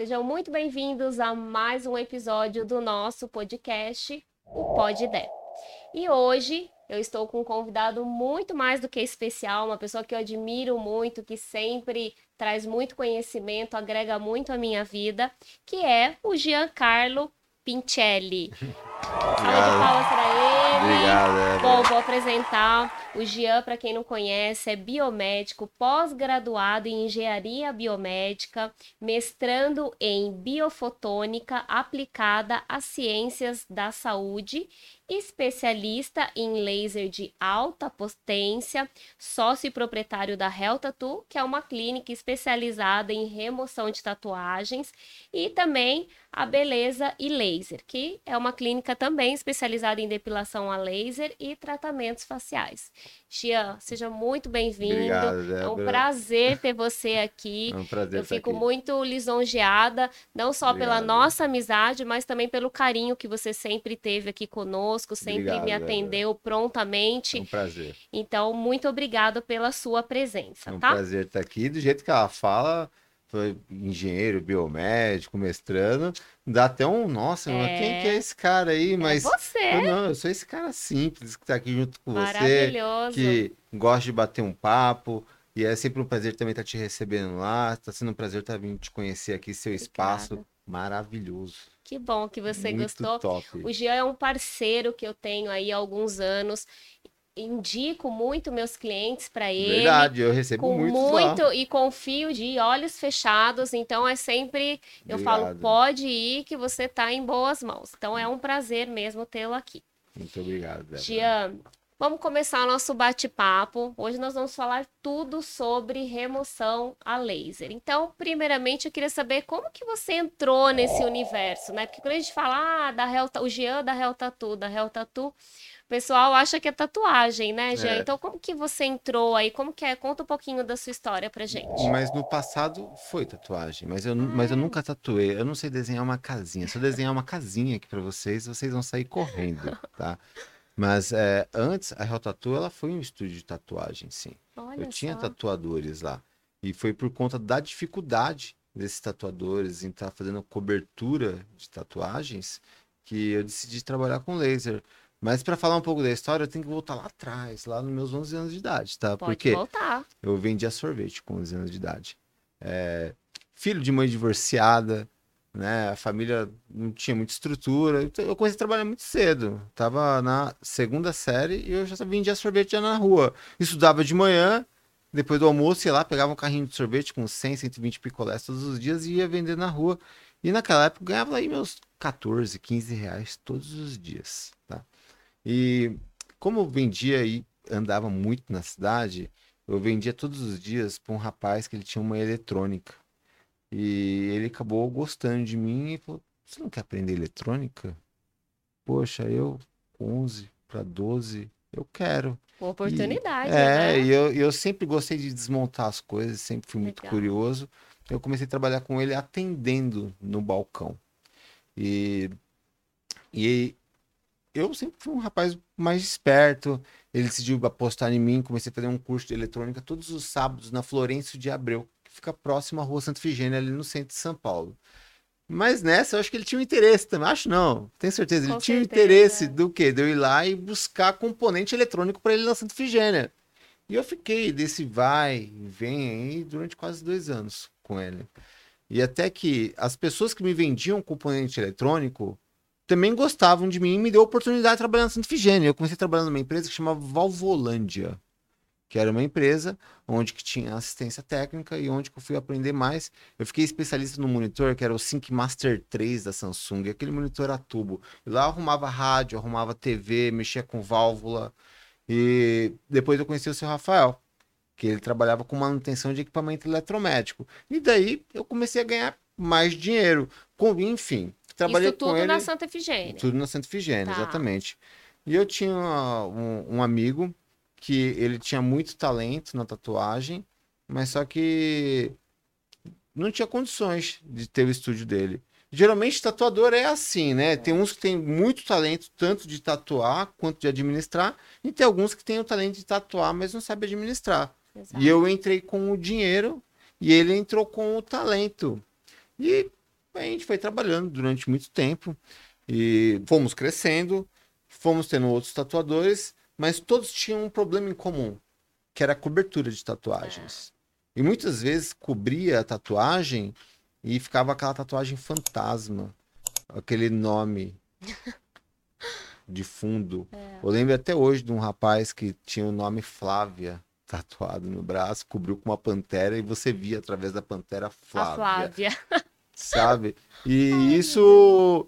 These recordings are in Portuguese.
Sejam muito bem-vindos a mais um episódio do nosso podcast, o Pod Ideia. E hoje eu estou com um convidado muito mais do que especial, uma pessoa que eu admiro muito, que sempre traz muito conhecimento, agrega muito à minha vida, que é o Giancarlo Pincelli. Salve de palmas para ele. Obrigado, Bom, vou apresentar o Gian, para quem não conhece, é biomédico, pós-graduado em engenharia biomédica, mestrando em biofotônica aplicada às ciências da saúde especialista em laser de alta potência, sócio e proprietário da Hell Tattoo, que é uma clínica especializada em remoção de tatuagens, e também a Beleza e Laser, que é uma clínica também especializada em depilação a laser e tratamentos faciais. Xian, seja muito bem-vindo. É um prazer ter você aqui. É um prazer Eu fico aqui. muito lisonjeada, não só pela Obrigado. nossa amizade, mas também pelo carinho que você sempre teve aqui conosco, sempre Obrigado, me atendeu É prontamente. um prazer. Então, muito obrigado pela sua presença, É um tá? prazer estar aqui. Do jeito que ela fala, engenheiro, biomédico, mestrando, dá até um, nossa, É. quem que é esse cara aí? Mas é você, eu não, eu sou esse cara simples que tá aqui junto com você, maravilhoso. que gosta de bater um papo. E é sempre um prazer também estar te recebendo lá. Está sendo um prazer estar vindo te conhecer aqui, seu espaço Obrigada. maravilhoso. Que bom que você Muito gostou. top. O Jean é um parceiro que eu tenho aí há alguns anos. Indico muito meus clientes para ele. Verdade, eu recebo com muitos muito lá. e confio de olhos fechados, então é sempre eu falo Obrigado. pode ir que você tá em boas mãos. Então é um prazer mesmo tê-lo aqui. Muito obrigado, Débora. Jean, vamos começar o nosso bate-papo. Hoje nós vamos falar tudo sobre remoção a laser. Então, primeiramente, eu queria saber como que você entrou nesse universo, né? Porque quando a gente fala ah, da Ta- o Jean da Hell Tattoo, da Hell Tattoo, o pessoal acha que é tatuagem, né, Jean? É. Então, como que você entrou aí? Como que é? Conta um pouquinho da sua história pra gente. Mas no passado foi tatuagem, mas eu, nu- mas eu nunca tatuei. Eu não sei desenhar uma casinha. Se eu desenhar uma casinha aqui pra vocês, vocês vão sair correndo, tá? Mas é, antes, a Real Tattoo, ela foi um estúdio de tatuagem, sim. Olha eu tinha só. tatuadores lá. E foi por conta da dificuldade desses tatuadores em estar fazendo cobertura de tatuagens que eu decidi trabalhar com laser. Mas para falar um pouco da história, eu tenho que voltar lá atrás, lá nos meus 11 anos de idade, tá? Pode Porque voltar. eu vendia sorvete com 11 anos de idade. É, filho de mãe divorciada, né? A família não tinha muita estrutura. Então eu comecei a trabalhar muito cedo. Tava na segunda série e eu já vendia sorvete já na rua. Estudava de manhã, depois do almoço ia lá, pegava um carrinho de sorvete com 100, 120 picolés todos os dias e ia vender na rua. E naquela época eu ganhava aí meus 14, 15 reais todos os dias, tá? E como eu vendia e andava muito na cidade, eu vendia todos os dias para um rapaz que ele tinha uma eletrônica. E ele acabou gostando de mim e falou: Você não quer aprender eletrônica? Poxa, eu, 11 para 12, eu quero. Uma oportunidade, É, né? e eu, eu sempre gostei de desmontar as coisas, sempre fui muito Legal. curioso. Eu comecei a trabalhar com ele atendendo no balcão. E, e eu sempre fui um rapaz mais esperto. Ele decidiu apostar em mim, comecei a fazer um curso de eletrônica todos os sábados na Florencio de Abreu, que fica próximo à Rua Santa Figênia, ali no centro de São Paulo. Mas nessa, eu acho que ele tinha um interesse também. Acho não, tenho certeza. Ele Com tinha um certeza. interesse do quê? De eu ir lá e buscar componente eletrônico para ele na Santa Figênia. E eu fiquei desse vai e vem aí durante quase dois anos com ele. E até que as pessoas que me vendiam componente eletrônico também gostavam de mim e me deu a oportunidade de trabalhar na Santa Figênia. Eu comecei trabalhando numa empresa que chamava Valvolândia, que era uma empresa onde que tinha assistência técnica e onde que eu fui aprender mais. Eu fiquei especialista no monitor, que era o Sync Master 3 da Samsung, aquele monitor a tubo. E lá eu arrumava rádio, arrumava TV, mexia com válvula. E depois eu conheci o seu Rafael, que ele trabalhava com manutenção de equipamento eletromédico. E daí eu comecei a ganhar mais dinheiro. Com, enfim, trabalhei Isso tudo com ele. na Santa Efigênia. Tudo na Santa Efigênia, Tá. exatamente. E eu tinha um, um amigo que ele tinha muito talento na tatuagem, mas só que não tinha condições de ter o estúdio dele. Geralmente tatuador é assim, né? Tem uns que tem muito talento, tanto de tatuar quanto de administrar, e tem alguns que têm o talento de tatuar, mas não sabem administrar. Exato. E eu entrei com o dinheiro e ele entrou com o talento. E a gente foi trabalhando durante muito tempo e fomos crescendo, fomos tendo outros tatuadores, mas todos tinham um problema em comum, que era a cobertura de tatuagens. E muitas vezes cobria a tatuagem e ficava aquela tatuagem fantasma, aquele nome de fundo. É. Eu lembro até hoje de um rapaz que tinha o nome Flávia tatuado no braço, cobriu com uma pantera e você via através da pantera A Flávia, Flávia. sabe? E isso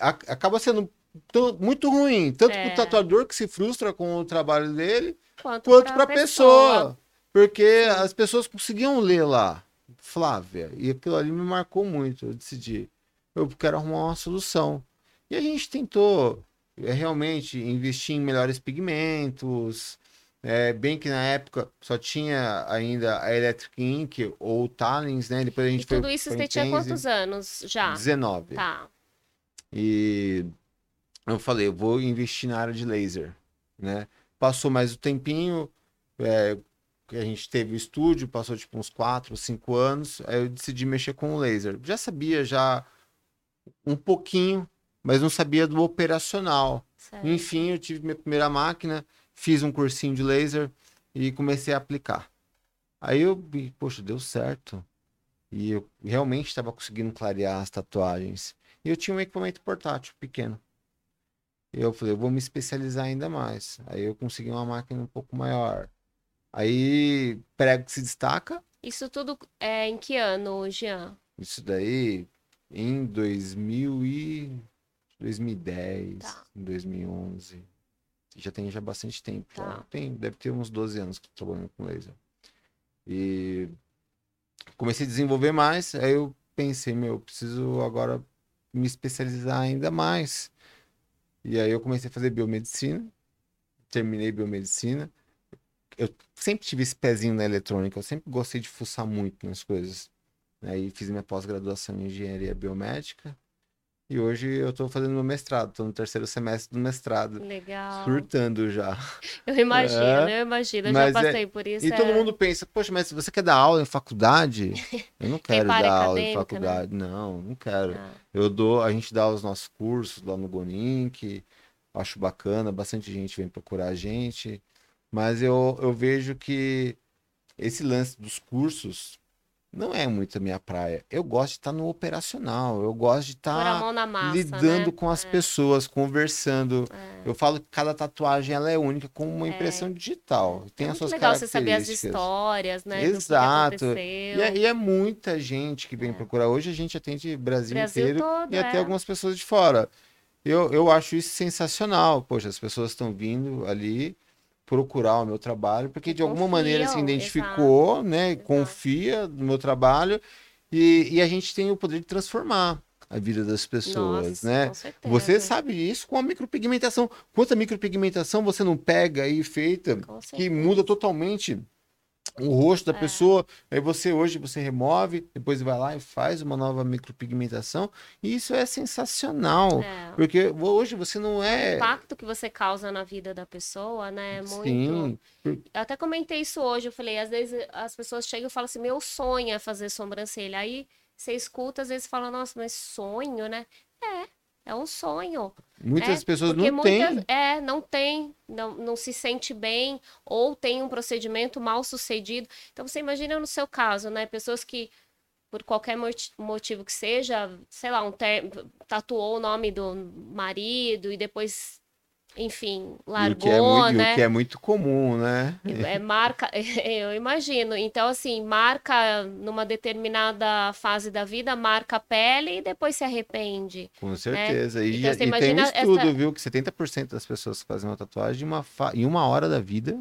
a- acaba sendo tão- muito ruim, tanto É. para o tatuador que se frustra com o trabalho dele, Quanto, quanto para a pessoa. Porque as pessoas conseguiam ler lá, Flávia, e aquilo ali me marcou muito. Eu decidi, eu quero arrumar uma solução. E a gente tentou é, realmente investir em melhores pigmentos, é, bem que na época só tinha ainda a Electric Ink ou o Talens, né? Depois a gente E foi tudo isso você tinha 15, quantos anos já? 19. Tá. E eu falei, eu vou investir na área de laser, né? Passou mais o tempinho, é, que a gente teve o estúdio, passou tipo uns 4, 5 anos, aí eu decidi mexer com o laser. Já sabia já um pouquinho, mas não sabia do operacional. Certo. Enfim, eu tive minha primeira máquina, fiz um cursinho de laser e comecei a aplicar. Aí eu poxa, deu certo. E eu realmente estava conseguindo clarear as tatuagens. E eu tinha um equipamento portátil pequeno. E eu falei, eu vou me especializar ainda mais. Aí eu consegui uma máquina um pouco maior. Aí, prego que se destaca. Isso tudo é em que ano, Jean? Isso daí em 2000 e 2010, Tá. em 2011. Já tem já bastante tempo. já. Tá. Tem, deve ter uns 12 anos que trabalhando com laser. E comecei a desenvolver mais, aí eu pensei, meu, eu preciso agora me especializar ainda mais. E aí eu comecei a fazer biomedicina, terminei biomedicina. Eu sempre tive esse pezinho na eletrônica, eu sempre gostei de fuçar muito nas coisas. Aí fiz minha pós-graduação em engenharia biomédica. E hoje eu estou fazendo meu mestrado, estou no terceiro semestre do mestrado. Legal. Surtando já. Eu imagino, É, eu imagino. Eu já é- passei por isso. E todo é- mundo pensa, poxa, mas você quer dar aula em faculdade? Eu não quero dar aula em né? faculdade. Não, não quero. Ah, Eu dou, a gente dá os nossos cursos lá no Gonink, acho bacana, bastante gente vem procurar a gente, mas eu, eu vejo que esse lance dos cursos não é muito a minha praia. Eu gosto de estar no operacional, eu gosto de estar massa, lidando né? com as pessoas, conversando. É. Eu falo que cada tatuagem ela é única como uma impressão digital, tem É as suas legal você saber as histórias, né? Exato. E é, e é muita gente que vem procurar. Hoje a gente atende Brasil, Brasil inteiro todo, e até é. algumas pessoas de fora. Eu, eu acho isso sensacional. Poxa, as pessoas estão vindo ali procurar o meu trabalho, porque de alguma maneira se identificou, né? exato. Confia no meu trabalho e, e a gente tem o poder de transformar a vida das pessoas, Nossa, né? com certeza. Você sabe isso com a micropigmentação. Quanta micropigmentação você não pega aí feita que muda totalmente o rosto da É. pessoa. Aí você hoje você remove, depois vai lá e faz uma nova micropigmentação. E isso é sensacional. É. Porque hoje você não O é. impacto que você causa na vida da pessoa, né? É muito. Sim, Eu até comentei isso hoje. Eu falei, às vezes as pessoas chegam e falam assim: meu sonho é fazer sobrancelha. Aí você escuta, às vezes fala, nossa, mas sonho, né? É, é um sonho. muitas É, pessoas Porque não muitas, têm. é, não tem, não, não se sente bem, ou tem um procedimento mal sucedido. Então você imagina no seu caso, né? Pessoas que, por qualquer moti- motivo que seja, sei lá, um ter... tatuou o nome do marido e depois, enfim, E o largou, que é muito, e né? o que é muito comum, né? É marca, eu imagino. Então, assim, marca numa determinada fase da vida, marca a pele e depois se arrepende. Com certeza. E, Então, já- você e tem um estudo, essa- viu, que 70% das pessoas que fazem uma tatuagem, em uma, fa- em uma hora da vida,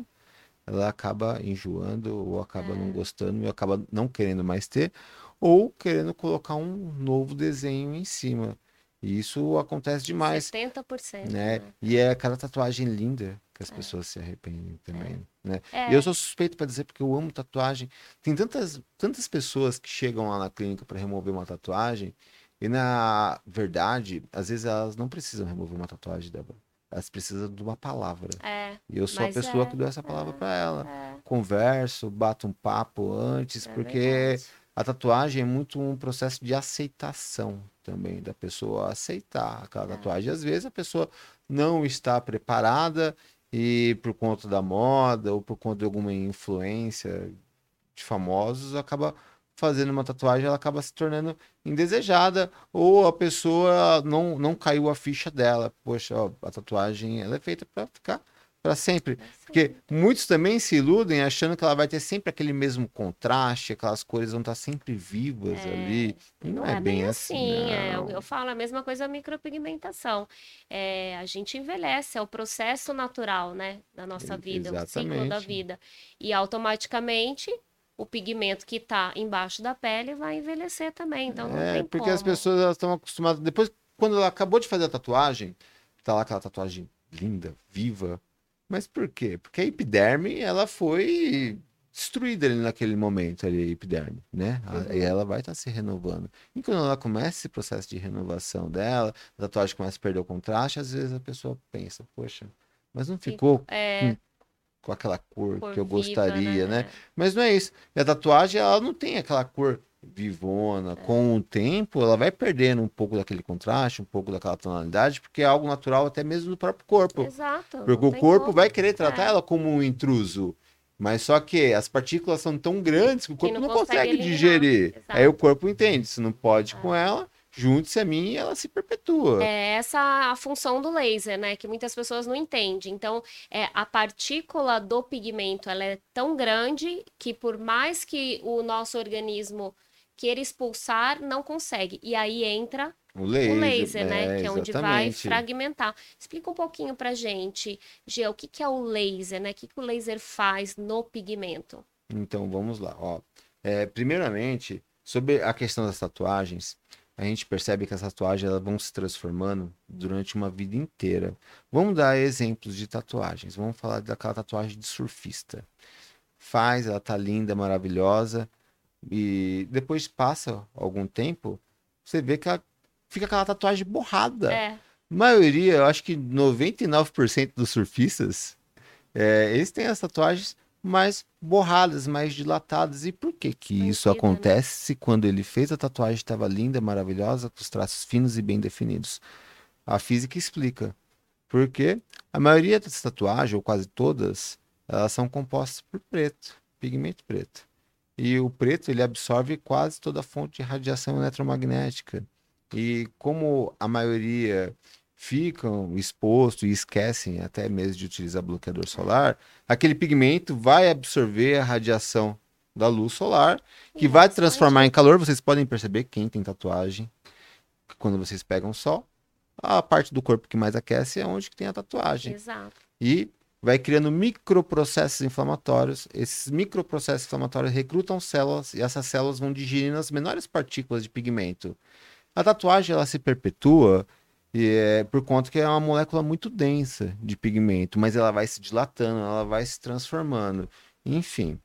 ela acaba enjoando, ou acaba É. não gostando, e acaba não querendo mais ter, ou querendo colocar um novo desenho em cima. E isso acontece demais, 70%. né? né? E é aquela tatuagem linda que as pessoas se arrependem também, né? É. E eu sou suspeito para dizer porque eu amo tatuagem. Tem tantas, tantas pessoas que chegam lá na clínica para remover uma tatuagem e na verdade, às vezes elas não precisam remover uma tatuagem dela. Elas precisam de uma palavra. É, E eu sou a pessoa é, que dou essa palavra para ela. é, Converso, bato um papo antes, é porque verdade. A tatuagem é muito um processo de aceitação também, da pessoa aceitar aquela É. tatuagem. Às vezes a pessoa não está preparada e por conta da moda ou por conta de alguma influência de famosos acaba fazendo uma tatuagem, ela acaba se tornando indesejada ou a pessoa não, não caiu a ficha dela. Poxa, ó, a tatuagem ela é feita para ficar para sempre. Porque muitos também se iludem achando que ela vai ter sempre aquele mesmo contraste, aquelas cores vão estar sempre vivas É, ali. E não, é, bem assim. é, eu, não. eu falo a mesma coisa da micropigmentação. É, a gente envelhece, é o processo natural, né, da nossa vida, o ciclo da exatamente. vida. E automaticamente o pigmento que está embaixo da pele vai envelhecer também, então não É, tem porque como. as pessoas estão acostumadas. Depois, quando ela acabou de fazer a tatuagem, tá lá aquela tatuagem linda, viva. Mas por quê? Porque a epiderme, ela foi destruída ali naquele momento, ali, a epiderme, né? Uhum. E ela vai estar se renovando. E quando ela começa esse processo de renovação dela, a tatuagem começa a perder o contraste, às vezes a pessoa pensa, poxa, mas não ficou É, com aquela cor, cor que eu viva, gostaria, né? Mas não é isso. E a tatuagem, ela não tem aquela cor vivona. Com o tempo, ela vai perdendo um pouco daquele contraste, um pouco daquela tonalidade, porque é algo natural até mesmo do próprio corpo. Exato. Porque o corpo como. vai querer tratar É. ela como um intruso. Mas só que as partículas são tão grandes que o corpo não não, consegue consegue digerir. Exato. Aí o corpo entende, se não pode É. com ela, junte-se a mim e ela se perpetua. É essa a função do laser, né? Que muitas pessoas não entendem. Então, é, a partícula do pigmento ela é tão grande que por mais que o nosso organismo queira expulsar, não consegue. E aí entra O laser, o laser, né? Que é onde vai fragmentar. Explica um pouquinho pra gente, Gê, o que que é o laser, né? O que que o laser faz no pigmento? Então vamos lá. Ó. É, primeiramente, sobre a questão das tatuagens, a gente percebe que as tatuagens elas vão se transformando durante uma vida inteira. Vamos dar exemplos de tatuagens. Vamos falar daquela tatuagem de surfista. Faz, ela tá linda, maravilhosa, e depois passa algum tempo, você vê que ela fica aquela tatuagem borrada. É, maioria, eu acho que 99% dos surfistas, é, eles têm as tatuagens mais borradas, mais dilatadas. E por que que isso né? acontece se quando ele fez a tatuagem estava linda, maravilhosa, com os traços finos e bem definidos? A física explica. Porque a maioria das tatuagens, ou quase todas, elas são compostas por preto, pigmento preto. E o preto, ele absorve quase toda a fonte de radiação eletromagnética. E como a maioria ficam expostos e esquecem até mesmo de utilizar bloqueador solar, aquele pigmento vai absorver a radiação da luz solar, que vai Interessante. transformar em calor. Vocês podem perceber quem tem tatuagem, que quando vocês pegam sol, a parte do corpo que mais aquece é onde que tem a tatuagem exato. e vai criando microprocessos inflamatórios. Esses microprocessos inflamatórios recrutam células e essas células vão digerindo as menores partículas de pigmento. A tatuagem ela se perpetua e é por conta que é uma molécula muito densa de pigmento, mas ela vai se dilatando, ela vai se transformando. Enfim.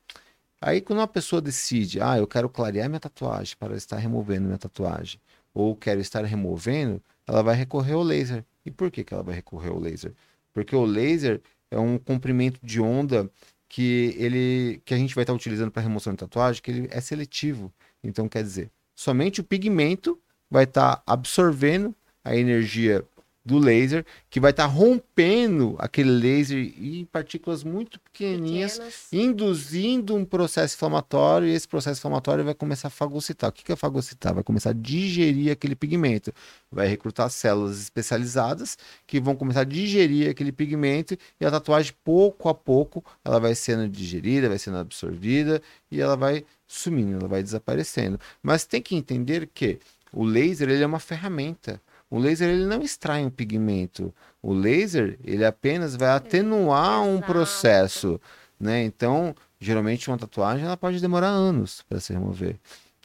Aí quando uma pessoa decide, ah, eu quero clarear minha tatuagem para estar removendo minha tatuagem, ou quero estar removendo, ela vai recorrer ao laser. E por que, que ela vai recorrer ao laser? Porque o laser é um comprimento de onda que ele que a gente vai estar utilizando para remoção de tatuagem, que ele é seletivo. Então quer dizer, somente o pigmento vai estar absorvendo a energia do laser, que vai estar rompendo aquele laser em partículas muito pequenininhas, Pequenas. induzindo um processo inflamatório, e esse processo inflamatório vai começar a fagocitar. O que que é fagocitar? Vai começar a digerir aquele pigmento. Vai recrutar células especializadas que vão começar a digerir aquele pigmento e a tatuagem, pouco a pouco, ela vai sendo digerida, vai sendo absorvida e ela vai sumindo, ela vai desaparecendo. Mas tem que entender que o laser ele é uma ferramenta. O laser ele não extrai um pigmento. O laser ele apenas vai atenuar um processo, né? Então, geralmente uma tatuagem ela pode demorar anos para se remover.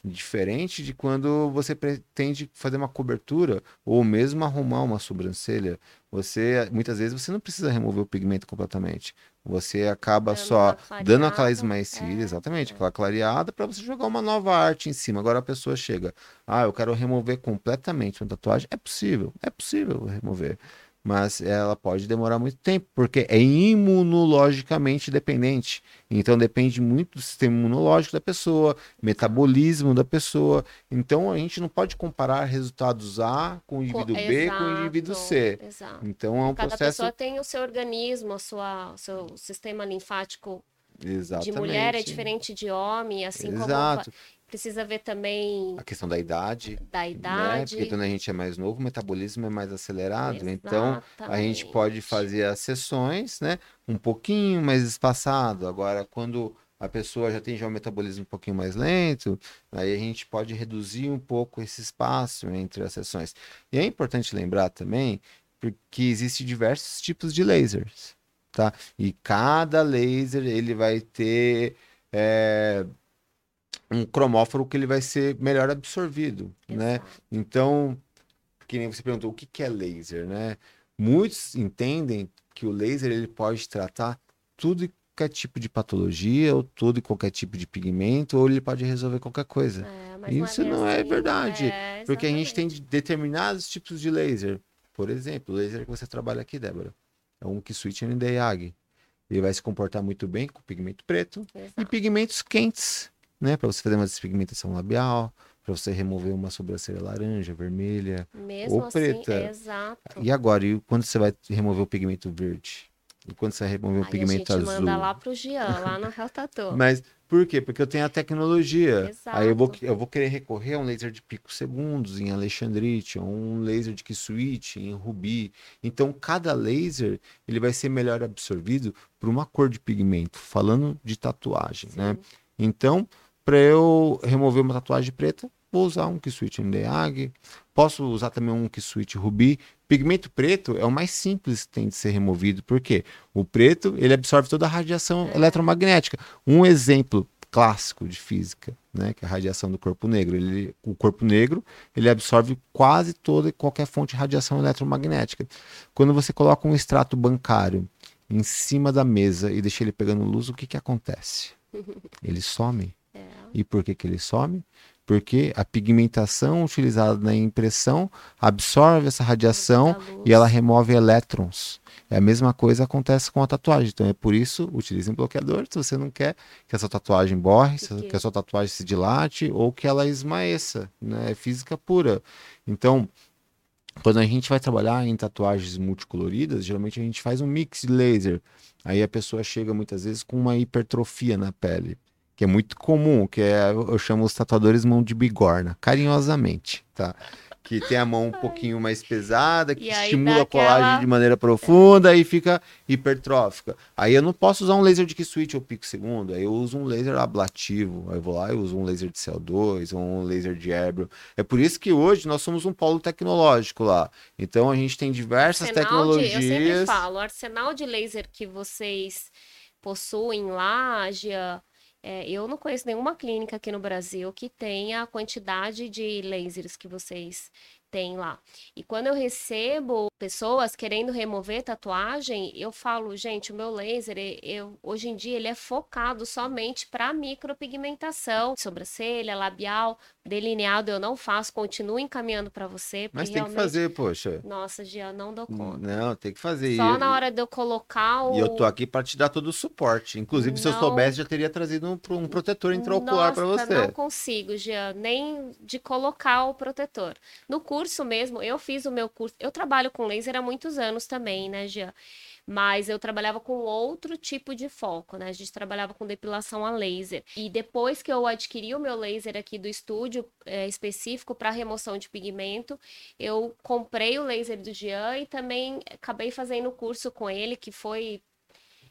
Diferente de quando você pretende fazer uma cobertura ou mesmo arrumar uma sobrancelha, você muitas vezes você não precisa remover o pigmento completamente. Você acaba Dando só dando aquela esmaecida, é, exatamente, é. aquela clareada para você jogar uma nova arte em cima. Agora a pessoa chega, ah, eu quero remover completamente uma tatuagem. É possível, é possível remover. Mas ela pode demorar muito tempo, porque é imunologicamente dependente. Então depende muito do sistema imunológico da pessoa, metabolismo da pessoa. Então a gente não pode comparar resultados A com o indivíduo B com o indivíduo C. Exato. Então é um Cada processo pessoa tem o seu organismo, a sua, o seu sistema linfático exatamente. de mulher é diferente de homem, assim como Exato. Precisa ver também A questão da idade, da né? idade. Porque quando a gente é mais novo, o metabolismo é mais acelerado. Então a gente Exatamente. pode fazer as sessões, né? Um pouquinho mais espaçado. Agora, quando a pessoa já tem já um metabolismo um pouquinho mais lento, aí a gente pode reduzir um pouco esse espaço entre as sessões. E é importante lembrar também porque existe diversos tipos de lasers, tá? E cada laser ele vai ter é, um cromóforo que ele vai ser melhor absorvido, né? Exato. Então, que nem você perguntou, o que que é laser, né? Muitos entendem que o laser ele pode tratar tudo e qualquer tipo de patologia, ou todo e qualquer tipo de pigmento, ou ele pode resolver qualquer coisa. É, mas Isso não é assim, verdade, é, Porque a gente tem determinados tipos de laser. Por exemplo, o laser que você trabalha aqui, Débora, é um que switch NDIAG. Ele vai se comportar muito bem com pigmento preto e Exato. pigmentos quentes, né? Para você fazer uma despigmentação labial, para você remover uma sobrancelha laranja, vermelha. Mesmo ou assim, preta. exato. E agora, e quando você vai remover o pigmento verde? E quando você vai remover o Aí a pigmento gente azul? manda lá pro Jean, lá no Real Tattoo. Mas por quê? Porque eu tenho a tecnologia. Exato. Aí eu vou, eu vou querer recorrer a um laser de picos segundos em Alexandrite, ou um laser de Kisuite em Rubi. Então, cada laser ele vai ser melhor absorvido por uma cor de pigmento, falando de tatuagem, né? Então, para eu remover uma tatuagem preta, vou usar um Kisuite NDAG. Posso usar também um Kisuite Rubi. Pigmento preto é o mais simples que tem de ser removido, porque o preto ele absorve toda a radiação eletromagnética. Um exemplo clássico de física, né, que é a radiação do corpo negro. Ele, o corpo negro ele absorve quase toda e qualquer fonte de radiação eletromagnética. Quando você coloca um extrato bancário em cima da mesa e deixa ele pegando luz, o que, que acontece? Ele some. E por que, que ele some? Porque a pigmentação utilizada na impressão absorve essa radiação e ela remove elétrons. É a mesma coisa acontece com a tatuagem. Então é por isso, utilize um bloqueador se você não quer que a sua tatuagem borre, Porque- que a sua tatuagem se dilate ou que ela esmaeça. Né? É física pura. Então, quando a gente vai trabalhar em tatuagens multicoloridas, geralmente a gente faz um mix de laser. Aí a pessoa chega muitas vezes com uma hipertrofia na pele, que é muito comum, que é, eu chamo os tatuadores mão de bigorna, carinhosamente, tá? Que tem a mão um pouquinho mais pesada, que estimula a colagem aquela- de maneira profunda e fica hipertrófica. Aí eu não posso usar um laser de Q-switch ou pico segundo, aí eu uso um laser ablativo, aí eu vou lá e uso um laser de CO2 ou um laser de Erbro. É por isso que hoje nós somos um polo tecnológico lá. Então a gente tem diversas Arsenal de- eu sempre tecnologias. falo, o arsenal de laser que vocês possuem lá, Gia, é, eu não conheço nenhuma clínica aqui no Brasil que tenha a quantidade de lasers que vocês têm lá. E quando eu recebo pessoas querendo remover tatuagem, eu falo, gente, o meu laser, eu, hoje em dia, ele é focado somente para micropigmentação, sobrancelha, labial, delineado eu não faço, continuo encaminhando para você, Mas tem que fazer, poxa. nossa, Gia, não dou conta. Não, tem que fazer. Só E- na hora de eu colocar o. E eu tô aqui para te dar todo o suporte. Inclusive, se eu Não. soubesse, já teria trazido um, um protetor intraocular para Nossa, você. não consigo, Jean, nem de colocar o protetor. No curso mesmo, eu fiz o meu curso. Eu trabalho com laser há muitos anos também, né, Jean? Mas eu trabalhava com outro tipo de foco, né? A gente trabalhava com depilação a laser. E depois que eu adquiri o meu laser aqui do estúdio é, específico para remoção de pigmento, eu comprei o laser do Jean e também acabei fazendo o curso com ele, que foi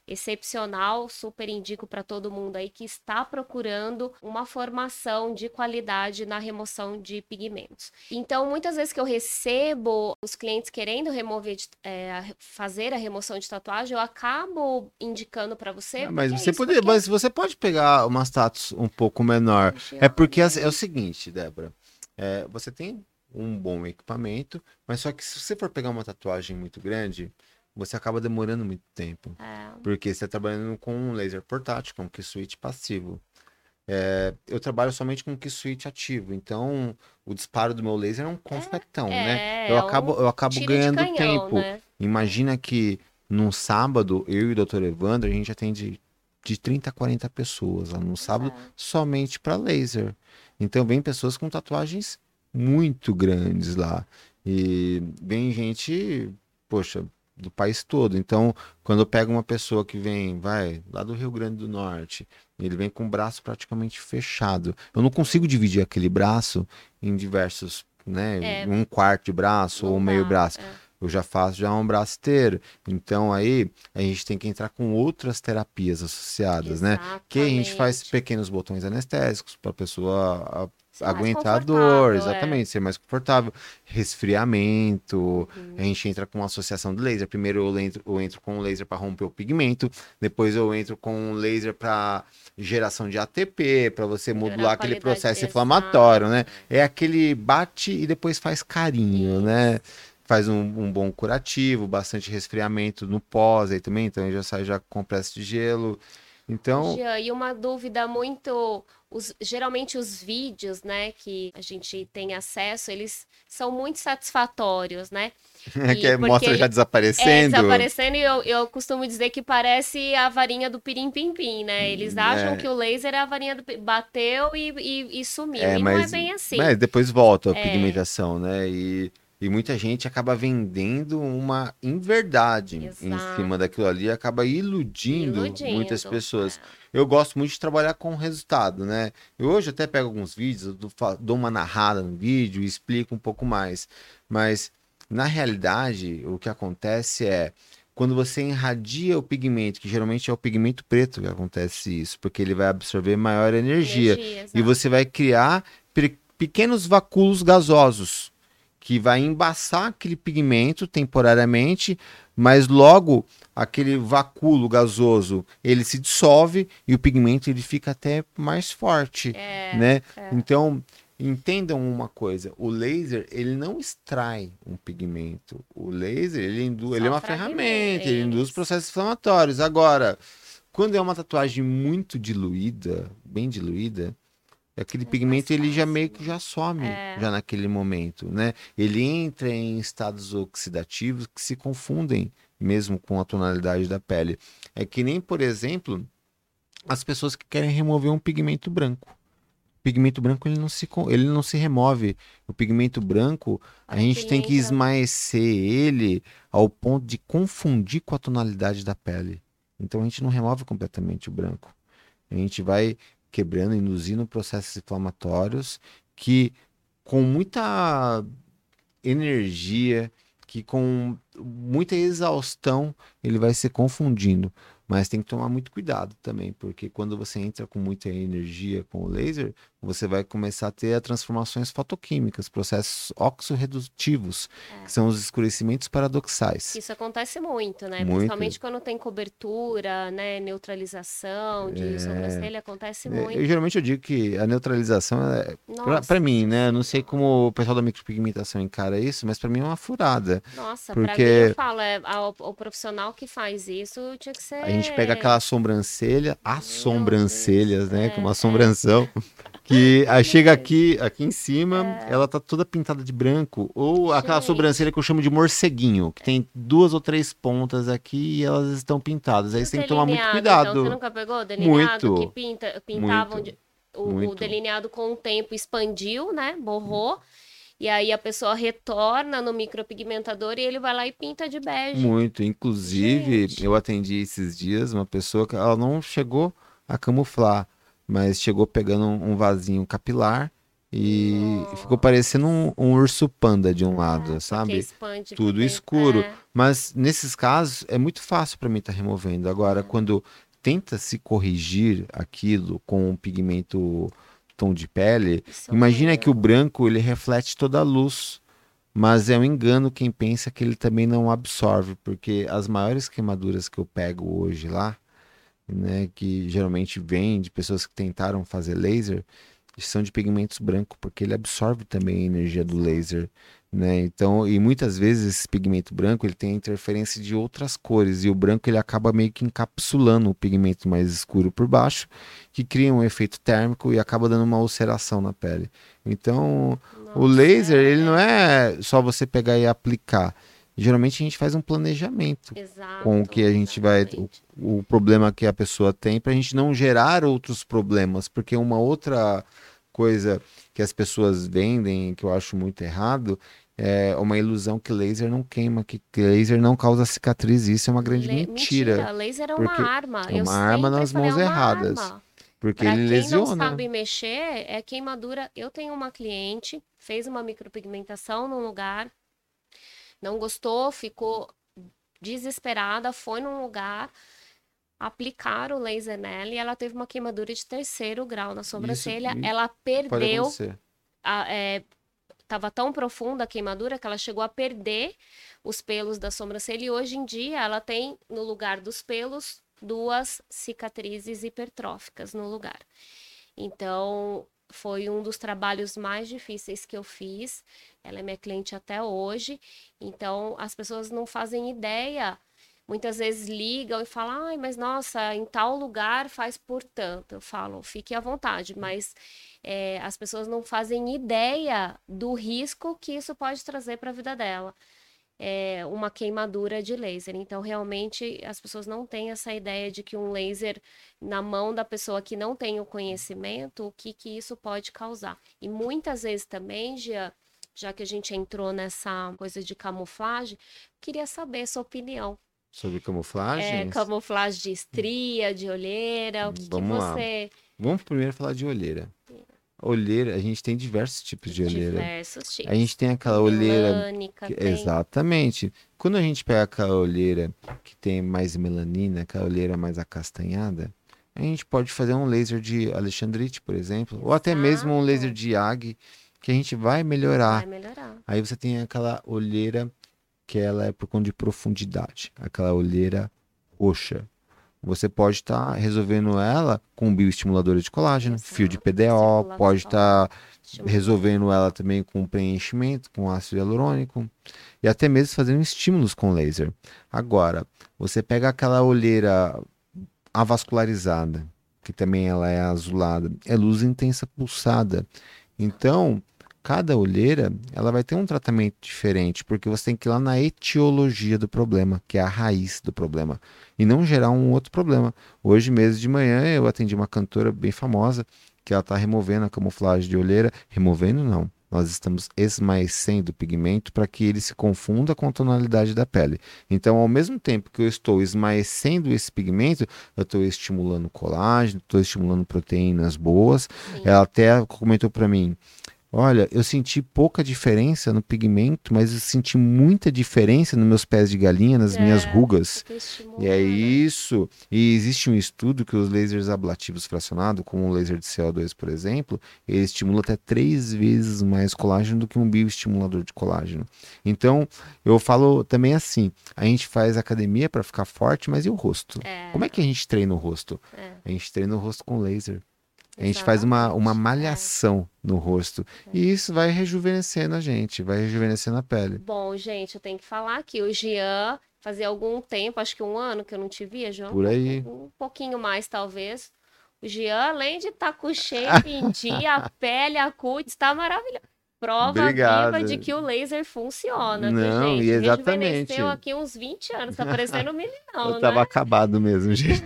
excepcional, super indico para todo mundo aí que está procurando uma formação de qualidade na remoção de pigmentos. Então, muitas vezes que eu recebo os clientes querendo remover, de- é, fazer a remoção de tatuagem, eu acabo indicando para você. Ah, mas porque você é isso, pode, porque- mas você pode pegar uma status um pouco menor. É porque as- é o seguinte, Débora. é, você tem um bom equipamento, mas só que se você for pegar uma tatuagem muito grande, você acaba demorando muito tempo. É, Porque você está trabalhando com um laser portátil, com um Q-switch passivo. É, eu trabalho somente com um Q-switch ativo, então o disparo do meu laser é um confetão, né? é, Eu é acabo, um eu acabo tiro de ganhando canhão, tempo. né? Imagina que num sábado, eu e o Dr. Evandro, a gente atende de 30 a 40 pessoas lá no sábado, É. somente para laser. Então vem pessoas com tatuagens muito grandes lá. E vem gente, poxa, do país todo. Então, quando eu pego uma pessoa que vem, vai, lá do Rio Grande do Norte, ele vem com o braço praticamente fechado. Eu não consigo dividir aquele braço em diversos, né, É. um quarto de braço ou meio dá, braço. é. Eu já faço já um braço inteiro. Então aí a gente tem que entrar com outras terapias associadas, né? Que a gente faz Exatamente. pequenos botões anestésicos para a pessoa Ser aguentar a dor, é. exatamente, ser mais confortável. Resfriamento, Uhum. a gente entra com uma associação de laser. Primeiro eu entro, eu entro com laser para romper o pigmento, depois eu entro com um laser para geração de ATP, para você Melhorar modular aquele processo inflamatório, né? É aquele bate e depois faz carinho, né? Faz um, um bom curativo, bastante resfriamento no pós aí também, então já sai já com compressa de gelo. Então, e uma dúvida muito. os- geralmente os vídeos, né, que a gente tem acesso, eles são muito satisfatórios, né? que é- mostra já É, desaparecendo. desaparecendo, e eu, eu costumo dizer que parece a varinha do pirim-pim-pim, né? Eles acham é. que o laser é a varinha do. bateu e, e, e sumiu. É, e não é mas- bem assim. Mas depois volta a É. pigmentação, né? E, e muita gente acaba vendendo uma inverdade em Exato. cima daquilo ali, acaba iludindo, Iludindo, muitas pessoas. é. Eu gosto muito de trabalhar com resultado, né? Eu hoje até pego alguns vídeos, eu dou- uma narrada no vídeo e explico um pouco mais. Mas, na realidade, o que acontece é quando você irradia o pigmento, que geralmente é o pigmento preto que acontece isso, porque ele vai absorver maior energia. E exato. você vai criar pe- pequenos vacúolos gasosos que vai embaçar aquele pigmento temporariamente, mas logo aquele vacúolo gasoso ele se dissolve e o pigmento ele fica até mais forte, É, né? é. Então entendam uma coisa, o laser ele não extrai um pigmento, o laser ele, indu- ele é uma ferramenta, ele induz processos inflamatórios. Agora, quando é uma tatuagem muito diluída, bem diluída, aquele É pigmento ele já meio né? que já some É. já naquele momento, né? Ele entra em estados oxidativos que se confundem mesmo com a tonalidade da pele. É que nem, por exemplo, as pessoas que querem remover um pigmento branco. O pigmento branco ele não se, ele não se remove. O pigmento branco, a Olha gente tem que esmaecer ele ao ponto de confundir com a tonalidade da pele. Então a gente não remove completamente o branco. A gente vai quebrando, induzindo processos inflamatórios que com muita energia, que com muita exaustão, ele vai se confundindo. Mas tem que tomar muito cuidado também, porque quando você entra com muita energia com o laser, você vai começar a ter transformações fotoquímicas, processos oxorredutivos, É. que são os escurecimentos paradoxais. Isso acontece muito, né? Muito. Principalmente quando tem cobertura, né? Neutralização de sobrancelha, acontece É, muito. Eu, geralmente eu digo que a neutralização é, Pra, pra mim, né? Eu não sei como o pessoal da micropigmentação encara isso, mas pra mim é uma furada. nossa, pra porque- mim eu falo, é, a- o, profissional que faz isso tinha que ser. A gente pega aquela sobrancelha, as sobrancelhas, né? Com É, uma é. assombração. Que aí chega aqui, aqui em cima, É. ela tá toda pintada de branco. Ou aquela Gente. sobrancelha que eu chamo de morceguinho, que tem duas ou três pontas aqui e elas estão pintadas. Aí você o tem que tomar muito delineado, cuidado. Então, você nunca pegou delineado Muito. que pinta, pintavam Muito. de- o, o Muito. delineado com o tempo expandiu, né? Borrou. E aí a pessoa retorna no micropigmentador e ele vai lá e pinta de bege. Muito. Inclusive, Gente. eu atendi esses dias uma pessoa que ela não chegou a camuflar, mas chegou pegando um, um vasinho capilar e Nossa. ficou parecendo um, um urso panda de um lado, Porque sabe? expande Tudo escuro. É. Mas nesses casos é muito fácil para mim estar removendo. Agora, quando tenta se corrigir aquilo com um pigmento tom de pele, Isso é Imagina que o branco ele reflete toda a luz, mas é um engano quem pensa que ele também não absorve, porque as maiores queimaduras que eu pego hoje lá, né, que geralmente vêm de pessoas que tentaram fazer laser, são de pigmentos brancos, porque ele absorve também a energia do laser, né? Então, e muitas vezes esse pigmento branco ele tem a interferência de outras cores e o branco ele acaba meio que encapsulando o pigmento mais escuro por baixo, que cria um efeito térmico e acaba dando uma ulceração na pele. Então, o Nossa, laser, é- ele não é só você pegar e aplicar. Geralmente a gente faz um planejamento Exato. com o que a gente vai. exatamente. O, o problema que a pessoa tem, para a gente não gerar outros problemas. Porque uma outra coisa que as pessoas vendem, que eu acho muito errado, é uma ilusão que laser não queima, que laser não causa cicatriz. Isso é uma grande Le- mentira. Laser é uma arma. é Eu uma arma sempre nas mãos é uma erradas. arma. Porque Pra ele quem lesiona. não sabe mexer, é queimadura. Eu tenho uma cliente, fez uma micropigmentação num lugar, não gostou, ficou desesperada, foi num lugar, aplicaram o laser nela e ela teve uma queimadura de terceiro grau na sobrancelha. isso ela perdeu a- é, tava tão profunda a queimadura que ela chegou a perder os pelos da sobrancelha e hoje em dia ela tem no lugar dos pelos duas cicatrizes hipertróficas no lugar. Então, foi um dos trabalhos mais difíceis que eu fiz. Ela é minha cliente até hoje. Então, as pessoas não fazem ideia. Muitas vezes ligam e falam, ai, mas nossa, em tal lugar faz por tanto. Eu falo, fique à vontade, mas é, as pessoas não fazem ideia do risco que isso pode trazer para a vida dela. É uma queimadura de laser. Então, realmente, as pessoas não têm essa ideia de que um laser na mão da pessoa que não tem o conhecimento, o que, que isso pode causar. E muitas vezes também, Gia, já que a gente entrou nessa coisa de camuflagem, queria saber sua opinião. Sobre É, camuflagem? camuflagem de estria, de olheira, o que, que Vamos lá. você. Vamos primeiro falar de olheira. Olheira, a gente tem diversos tipos de olheira. Diversos tipos. A gente tem aquela olheira. Melânica, que- tem. Exatamente. Quando a gente pega aquela olheira que tem mais melanina, aquela olheira mais acastanhada, a gente pode fazer um laser de alexandrite, por exemplo, ou até mesmo um Exato. laser de AG, que a gente vai melhorar. Vai melhorar. Aí você tem aquela olheira que ela é por conta de profundidade, aquela olheira roxa. Você pode estar resolvendo ela com bioestimuladora de colágeno, fio de PDO, pode estar Estimula- resolvendo ela também com preenchimento, com ácido hialurônico e até mesmo fazendo estímulos com laser. Agora, você pega aquela olheira avascularizada, que também ela é azulada, é luz intensa pulsada. Então, cada olheira, ela vai ter um tratamento diferente, porque você tem que ir lá na etiologia do problema, que é a raiz do problema, e não gerar um outro problema. Hoje mesmo de manhã eu atendi uma cantora bem famosa que ela está removendo a camuflagem de olheira, removendo não. Nós estamos esmaecendo o pigmento para que ele se confunda com a tonalidade da pele. Então, ao mesmo tempo que eu estou esmaecendo esse pigmento, eu estou estimulando colágeno, estou estimulando proteínas boas. Sim. Ela até comentou para mim: Olha, eu senti pouca diferença no pigmento, mas eu senti muita diferença nos meus pés de galinha, nas minhas É, rugas. porque estimula, E é isso. E existe um estudo que os lasers ablativos fracionados, como o laser de CO2, por exemplo, ele estimula até três vezes mais colágeno do que um bioestimulador de colágeno. Então, eu falo também assim: a gente faz academia para ficar forte, mas e o rosto? É, Como é que a gente treina o rosto? é, A gente treina o rosto com laser. A gente faz uma, uma exatamente. É. malhação no rosto. E isso vai rejuvenescendo a gente, vai rejuvenescendo a pele. Bom, gente, eu tenho que falar que o Jean fazia algum tempo, acho que um ano que eu não te via, João. Por aí. Um pouquinho mais, talvez. O Jean, além de estar com o shape em dia, a pele, a cutis, está maravilhosa. Prova Obrigado. viva de que o laser funciona, Não, gente? e exatamente. Rejuvenesceu aqui uns 20 anos, tá parecendo um meninão, Eu tava né? acabado mesmo, gente.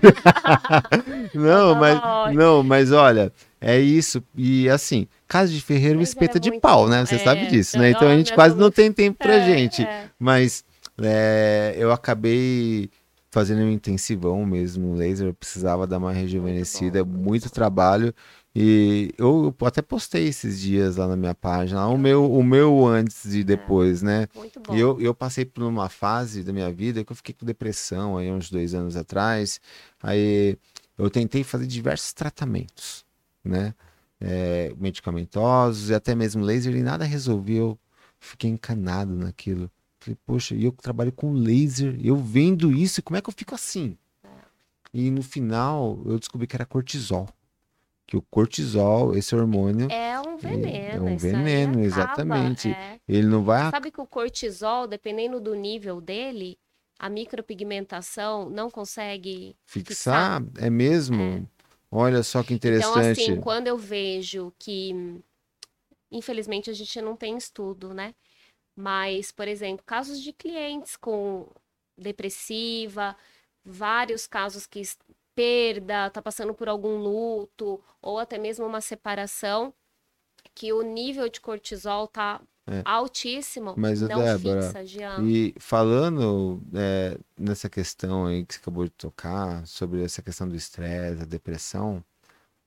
não, mas não, mas olha, é isso. E assim, casa de ferreiro, Mas espeta era de muito pau, né? Você É, sabe disso, né? Então a gente quase não tem tempo pra É, gente. é. Mas é, eu acabei fazendo um intensivão mesmo, laser. Eu precisava dar uma rejuvenescida, bom, muito trabalho. E eu até postei esses dias lá na minha página, o meu, o meu antes e depois, né? Muito bom. E eu, eu passei por uma fase da minha vida que eu fiquei com depressão aí uns dois anos atrás. Aí eu tentei fazer diversos tratamentos, né? É, medicamentosos e até mesmo laser e nada resolveu. Eu Fiquei encanado naquilo. Falei, poxa, e eu trabalho com laser, eu vendo isso, como é que eu fico assim? E no final eu descobri que era cortisol. Que o cortisol, esse hormônio, É um veneno. é um isso aí veneno, exatamente. é. ele não vai Sabe que o cortisol, dependendo do nível dele, a micropigmentação não consegue Fixar? É mesmo? Olha só que Então, interessante. assim, quando eu vejo que, infelizmente, a gente não tem estudo, né? Mas, por exemplo, casos de clientes com depressiva, vários casos que perda, tá passando por algum luto ou até mesmo uma separação, que o nível de cortisol tá É. altíssimo, Mas, não Débora, fixa, Jean. E falando é, nessa questão aí que você acabou de tocar, sobre essa questão do estresse, da depressão,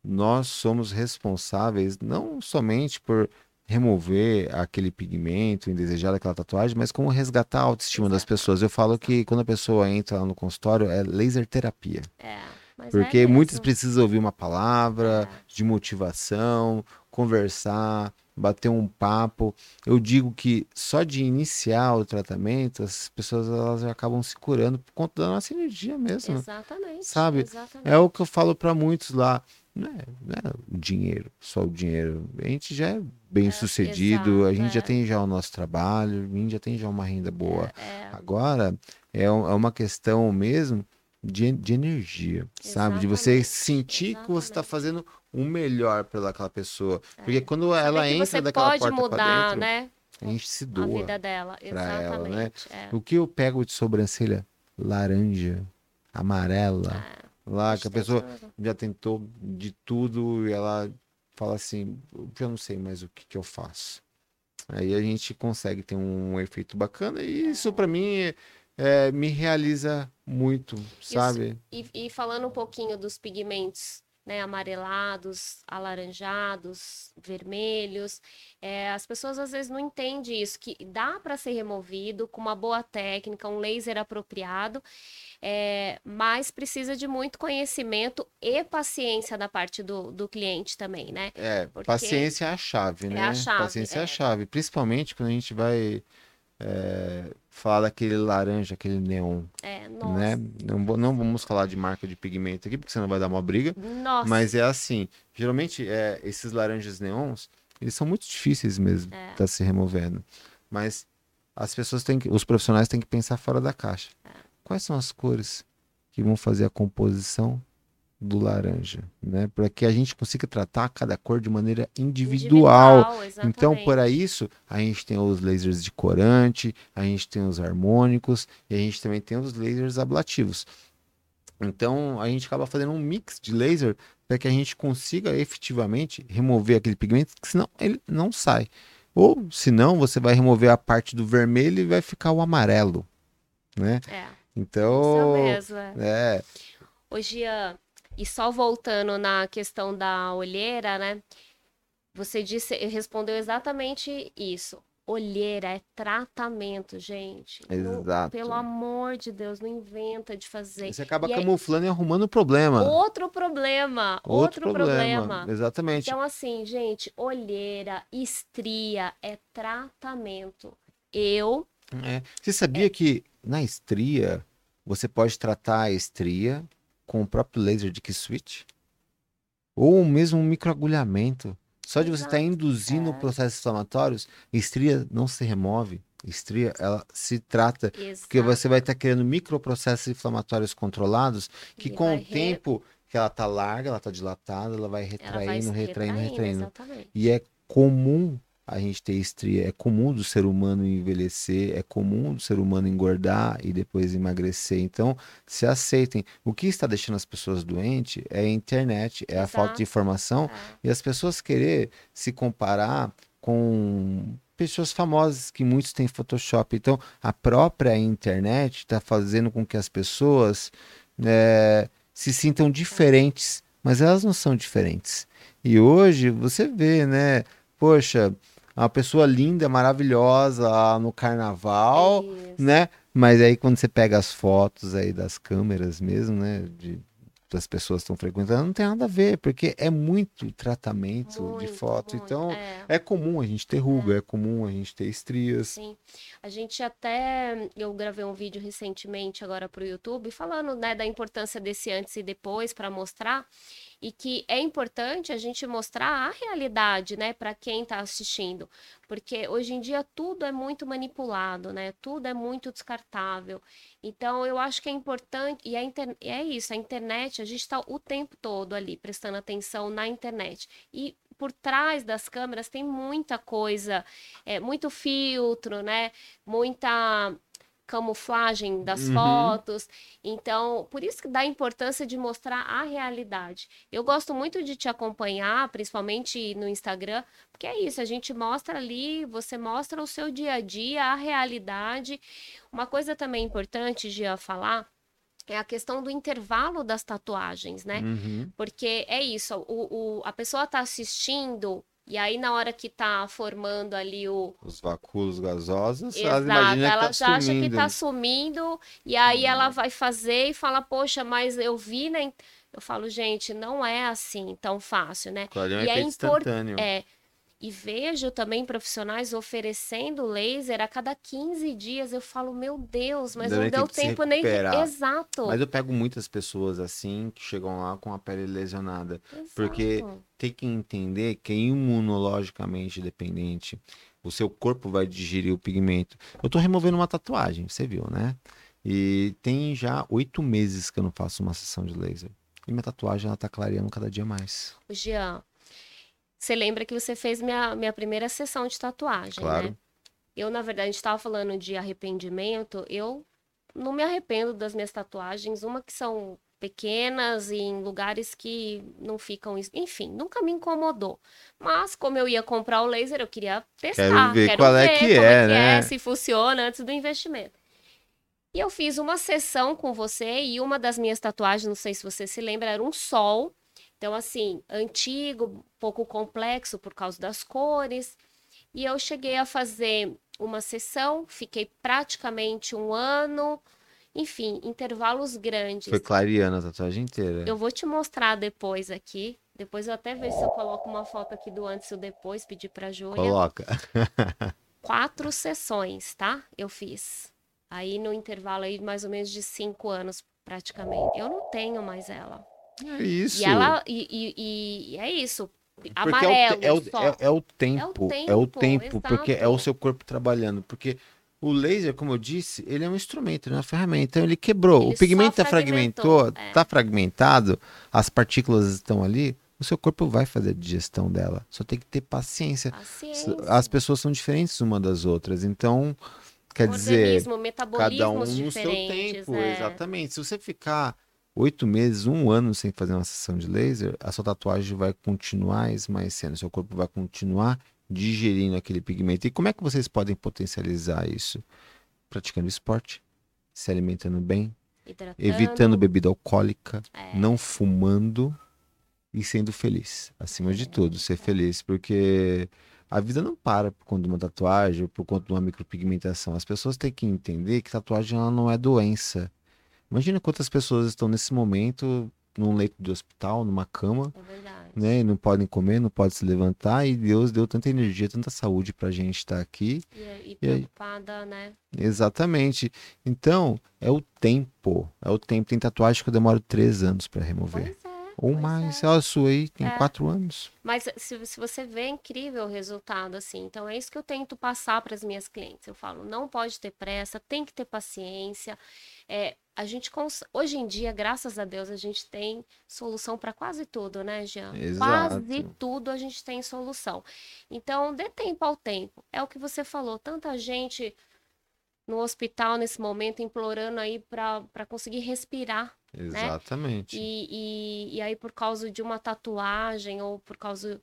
nós somos responsáveis não somente por remover aquele pigmento indesejado, aquela tatuagem, mas como resgatar a autoestima das Exato. pessoas. Eu falo que quando a pessoa entra lá no consultório, é laser terapia. É, mas Porque é muitos precisam ouvir uma palavra É. de motivação, conversar, bater um papo. Eu digo que só de iniciar o tratamento, as pessoas elas já acabam se curando por conta da nossa energia mesmo. Exatamente. Sabe? Exatamente. É o que eu falo para muitos lá. Não é, não é o dinheiro, só o dinheiro. A gente já é bem sucedido, a exato, gente já é. tem já o nosso trabalho, a gente já tem já uma renda boa. É, Agora é, é uma questão mesmo de, de energia, sabe? De você Exatamente, sentir que você está exatamente. fazendo o melhor pelaquela pessoa. Porque quando ela que entra você daquela pode porta para mudar, dentro, né? a gente se A doa. vida dela. pra ela, Exatamente. né? é. O que eu pego de sobrancelha? Laranja, amarela. Lá que a pessoa tudo. já tentou de tudo e ela fala assim, eu não sei mais o que, que eu faço. Aí a gente consegue ter um efeito bacana e isso para mim é, me realiza muito, sabe? E, e falando um pouquinho dos pigmentos, né, amarelados, alaranjados, vermelhos, é, as pessoas às vezes não entendem isso, que dá para ser removido com uma boa técnica, um laser apropriado, é, mas precisa de muito conhecimento e paciência da parte do, do cliente também, né? É, Porque paciência é a chave, é né? a chave, paciência é. é. a chave, principalmente quando a gente vai é, falar daquele laranja, aquele neon, É, nossa, né? Não, não vamos falar de marca de pigmento aqui, porque senão vai dar uma briga. nossa, Mas é assim, geralmente é, esses laranjas neons, eles são muito difíceis mesmo É. para se removendo. Mas as pessoas têm que, os profissionais têm que pensar fora da caixa. É. Quais são as cores que vão fazer a composição do laranja, né? Para que a gente consiga tratar cada cor de maneira individual. Então, exatamente. para isso, a gente tem os lasers de corante, a gente tem os harmônicos e a gente também tem os lasers ablativos. Então, a gente acaba fazendo um mix de laser para que a gente consiga efetivamente remover aquele pigmento, que senão ele não sai. Ou, senão, você vai remover a parte do vermelho e vai ficar o amarelo, né? É, isso Então, mesmo, é. é, Ô, Gian, e só voltando na questão da olheira, né? Você disse, respondeu exatamente isso. Olheira é tratamento, gente. Não- Exato. pelo amor de Deus, não inventa de fazer. você acaba E camuflando e arrumando o problema. Outro problema, outro, problema. Exatamente. Então, assim, gente, olheira, estria é tratamento. Eu, É. Você sabia que na estria você pode tratar a estria com o próprio laser de K-Switch? Ou mesmo um microagulhamento. Só de você estar Exato. induzindo É. processos inflamatórios, estria não se remove. Estria, ela se trata. Porque exato, você vai estar criando microprocessos inflamatórios controlados que E com o re- tempo que ela tá larga, ela tá dilatada, ela vai ela vai retraindo, retraindo, retraindo. E é comum a gente ter estria, é comum do ser humano envelhecer, é comum do ser humano engordar e depois emagrecer. Então, se aceitem. O que está deixando as pessoas doentes é a internet, é a falta de informação É. e as pessoas querer se comparar com pessoas famosas que muitos têm Photoshop. Então, a própria internet está fazendo com que as pessoas eh, se sintam diferentes, mas elas não são diferentes. E hoje você vê, né? Poxa, uma pessoa linda, maravilhosa no carnaval, Isso. né? Mas aí quando você pega as fotos aí das câmeras mesmo, né? De, das pessoas que estão frequentando, não tem nada a ver, porque é muito tratamento de Muito, foto. muito. Então, É. é comum a gente ter ruga, é comum a gente ter estrias. Sim. A gente até. Eu gravei um vídeo recentemente agora para o YouTube falando né, da importância desse antes e depois para mostrar. E que é importante a gente mostrar a realidade, né, para quem está assistindo. Porque hoje em dia tudo é muito manipulado, né? Tudo é muito descartável. Então, eu acho que é importante. E inter... é isso, a internet, a gente está o tempo todo ali prestando atenção na internet. E por trás das câmeras tem muita coisa, é, muito filtro, né? Muita camuflagem das uhum. fotos. Então, por isso que dá a importância de mostrar a realidade. Eu gosto muito de te acompanhar, principalmente no Instagram, porque é isso, a gente mostra ali, você mostra o seu dia a dia, a realidade. Uma coisa também importante de falar é a questão do intervalo das tatuagens, né? Uhum. Porque é isso, o, o, a pessoa está assistindo e aí, na hora que tá formando ali o. Os vacúolos gasosos, Exato, ela, ela tá já acha que tá sumindo, e aí ela uhum. vai fazer e fala, poxa, mas eu vi, né? Eu falo, gente, não é assim tão fácil, né? Claro, é e é instantâneo. É, e vejo também profissionais oferecendo laser a cada 15 dias. Eu falo, meu Deus, mas não, não deu tempo nem. Exato. Mas eu pego muitas pessoas assim que chegam lá com a pele lesionada. Exato. Porque tem que entender que é imunologicamente dependente. O seu corpo vai digerir o pigmento. Eu tô removendo uma tatuagem, você viu, né? E tem já oito meses que eu não faço uma sessão de laser. E minha tatuagem, ela tá clareando cada dia mais. Jean, você lembra que você fez minha, minha primeira sessão de tatuagem, claro. né? Eu, na verdade, a gente estava falando de arrependimento. Eu não me arrependo das minhas tatuagens. Uma que são pequenas e em lugares que não ficam. Enfim, nunca me incomodou. Mas, como eu ia comprar o laser, eu queria testar. Quero ver quero qual é ver é que é, é, né? É, se funciona antes do investimento. E eu fiz uma sessão com você e uma das minhas tatuagens, não sei se você se lembra, era um sol então, assim, antigo, pouco complexo por causa das cores. E eu cheguei a fazer uma sessão, fiquei praticamente um ano, enfim, intervalos grandes. Foi clareando a tatuagem inteira. Eu vou te mostrar depois aqui. Depois eu até ver se eu coloco uma foto aqui do antes e o depois, pedir pra Júlia. Coloca. Quatro sessões, tá? Eu fiz. Aí no intervalo aí mais ou menos de cinco anos, praticamente. Eu não tenho mais ela. É isso. E, ela, e, e, e é isso. Amarelo. É o, é, o, é, é o tempo. É o tempo, porque é o seu corpo trabalhando. Porque o laser, como eu disse, ele é um instrumento, ele é uma ferramenta. Então ele quebrou. Ele o pigmento tá fragmentou, é. tá fragmentado, as partículas estão ali. O seu corpo vai fazer a digestão dela. Só tem que ter paciência. paciência. As pessoas são diferentes uma das outras. Então, quer dizer, cada um no seu tempo. É. Exatamente. Se você ficar oito meses, um ano sem fazer uma sessão de laser, a sua tatuagem vai continuar esmaecendo, seu corpo vai continuar digerindo aquele pigmento. E como é que vocês podem potencializar isso? Praticando esporte, se alimentando bem, Hidratando. evitando bebida alcoólica, é. não fumando e sendo feliz. Acima é. de tudo, ser feliz, porque a vida não para por conta de uma tatuagem ou por conta de uma micropigmentação. As pessoas têm que entender que tatuagem ela não é doença. Imagina quantas pessoas estão nesse momento num leito de hospital, numa cama, é né? E não podem comer, não podem se levantar e Deus deu tanta energia, tanta saúde pra gente estar tá aqui. E, e preocupada, e, né? Exatamente. Então, é o tempo, é o tempo. Tem tatuagem que eu demoro três anos para remover. Pois é. Ou pois mais. É. Olha a sua aí, tem é. quatro anos. Mas se, se você vê, é incrível o resultado, assim. Então, é isso que eu tento passar para as minhas clientes. Eu falo, não pode ter pressa, tem que ter paciência. É, a gente cons... hoje em dia, graças a Deus, a gente tem solução para quase tudo, né, Jean? Exato. Quase tudo a gente tem solução. Então, dê tempo ao tempo. É o que você falou. Tanta gente no hospital nesse momento implorando aí para conseguir respirar. Né? Exatamente. Né? E, e, e, aí, por causa de uma tatuagem ou por causa.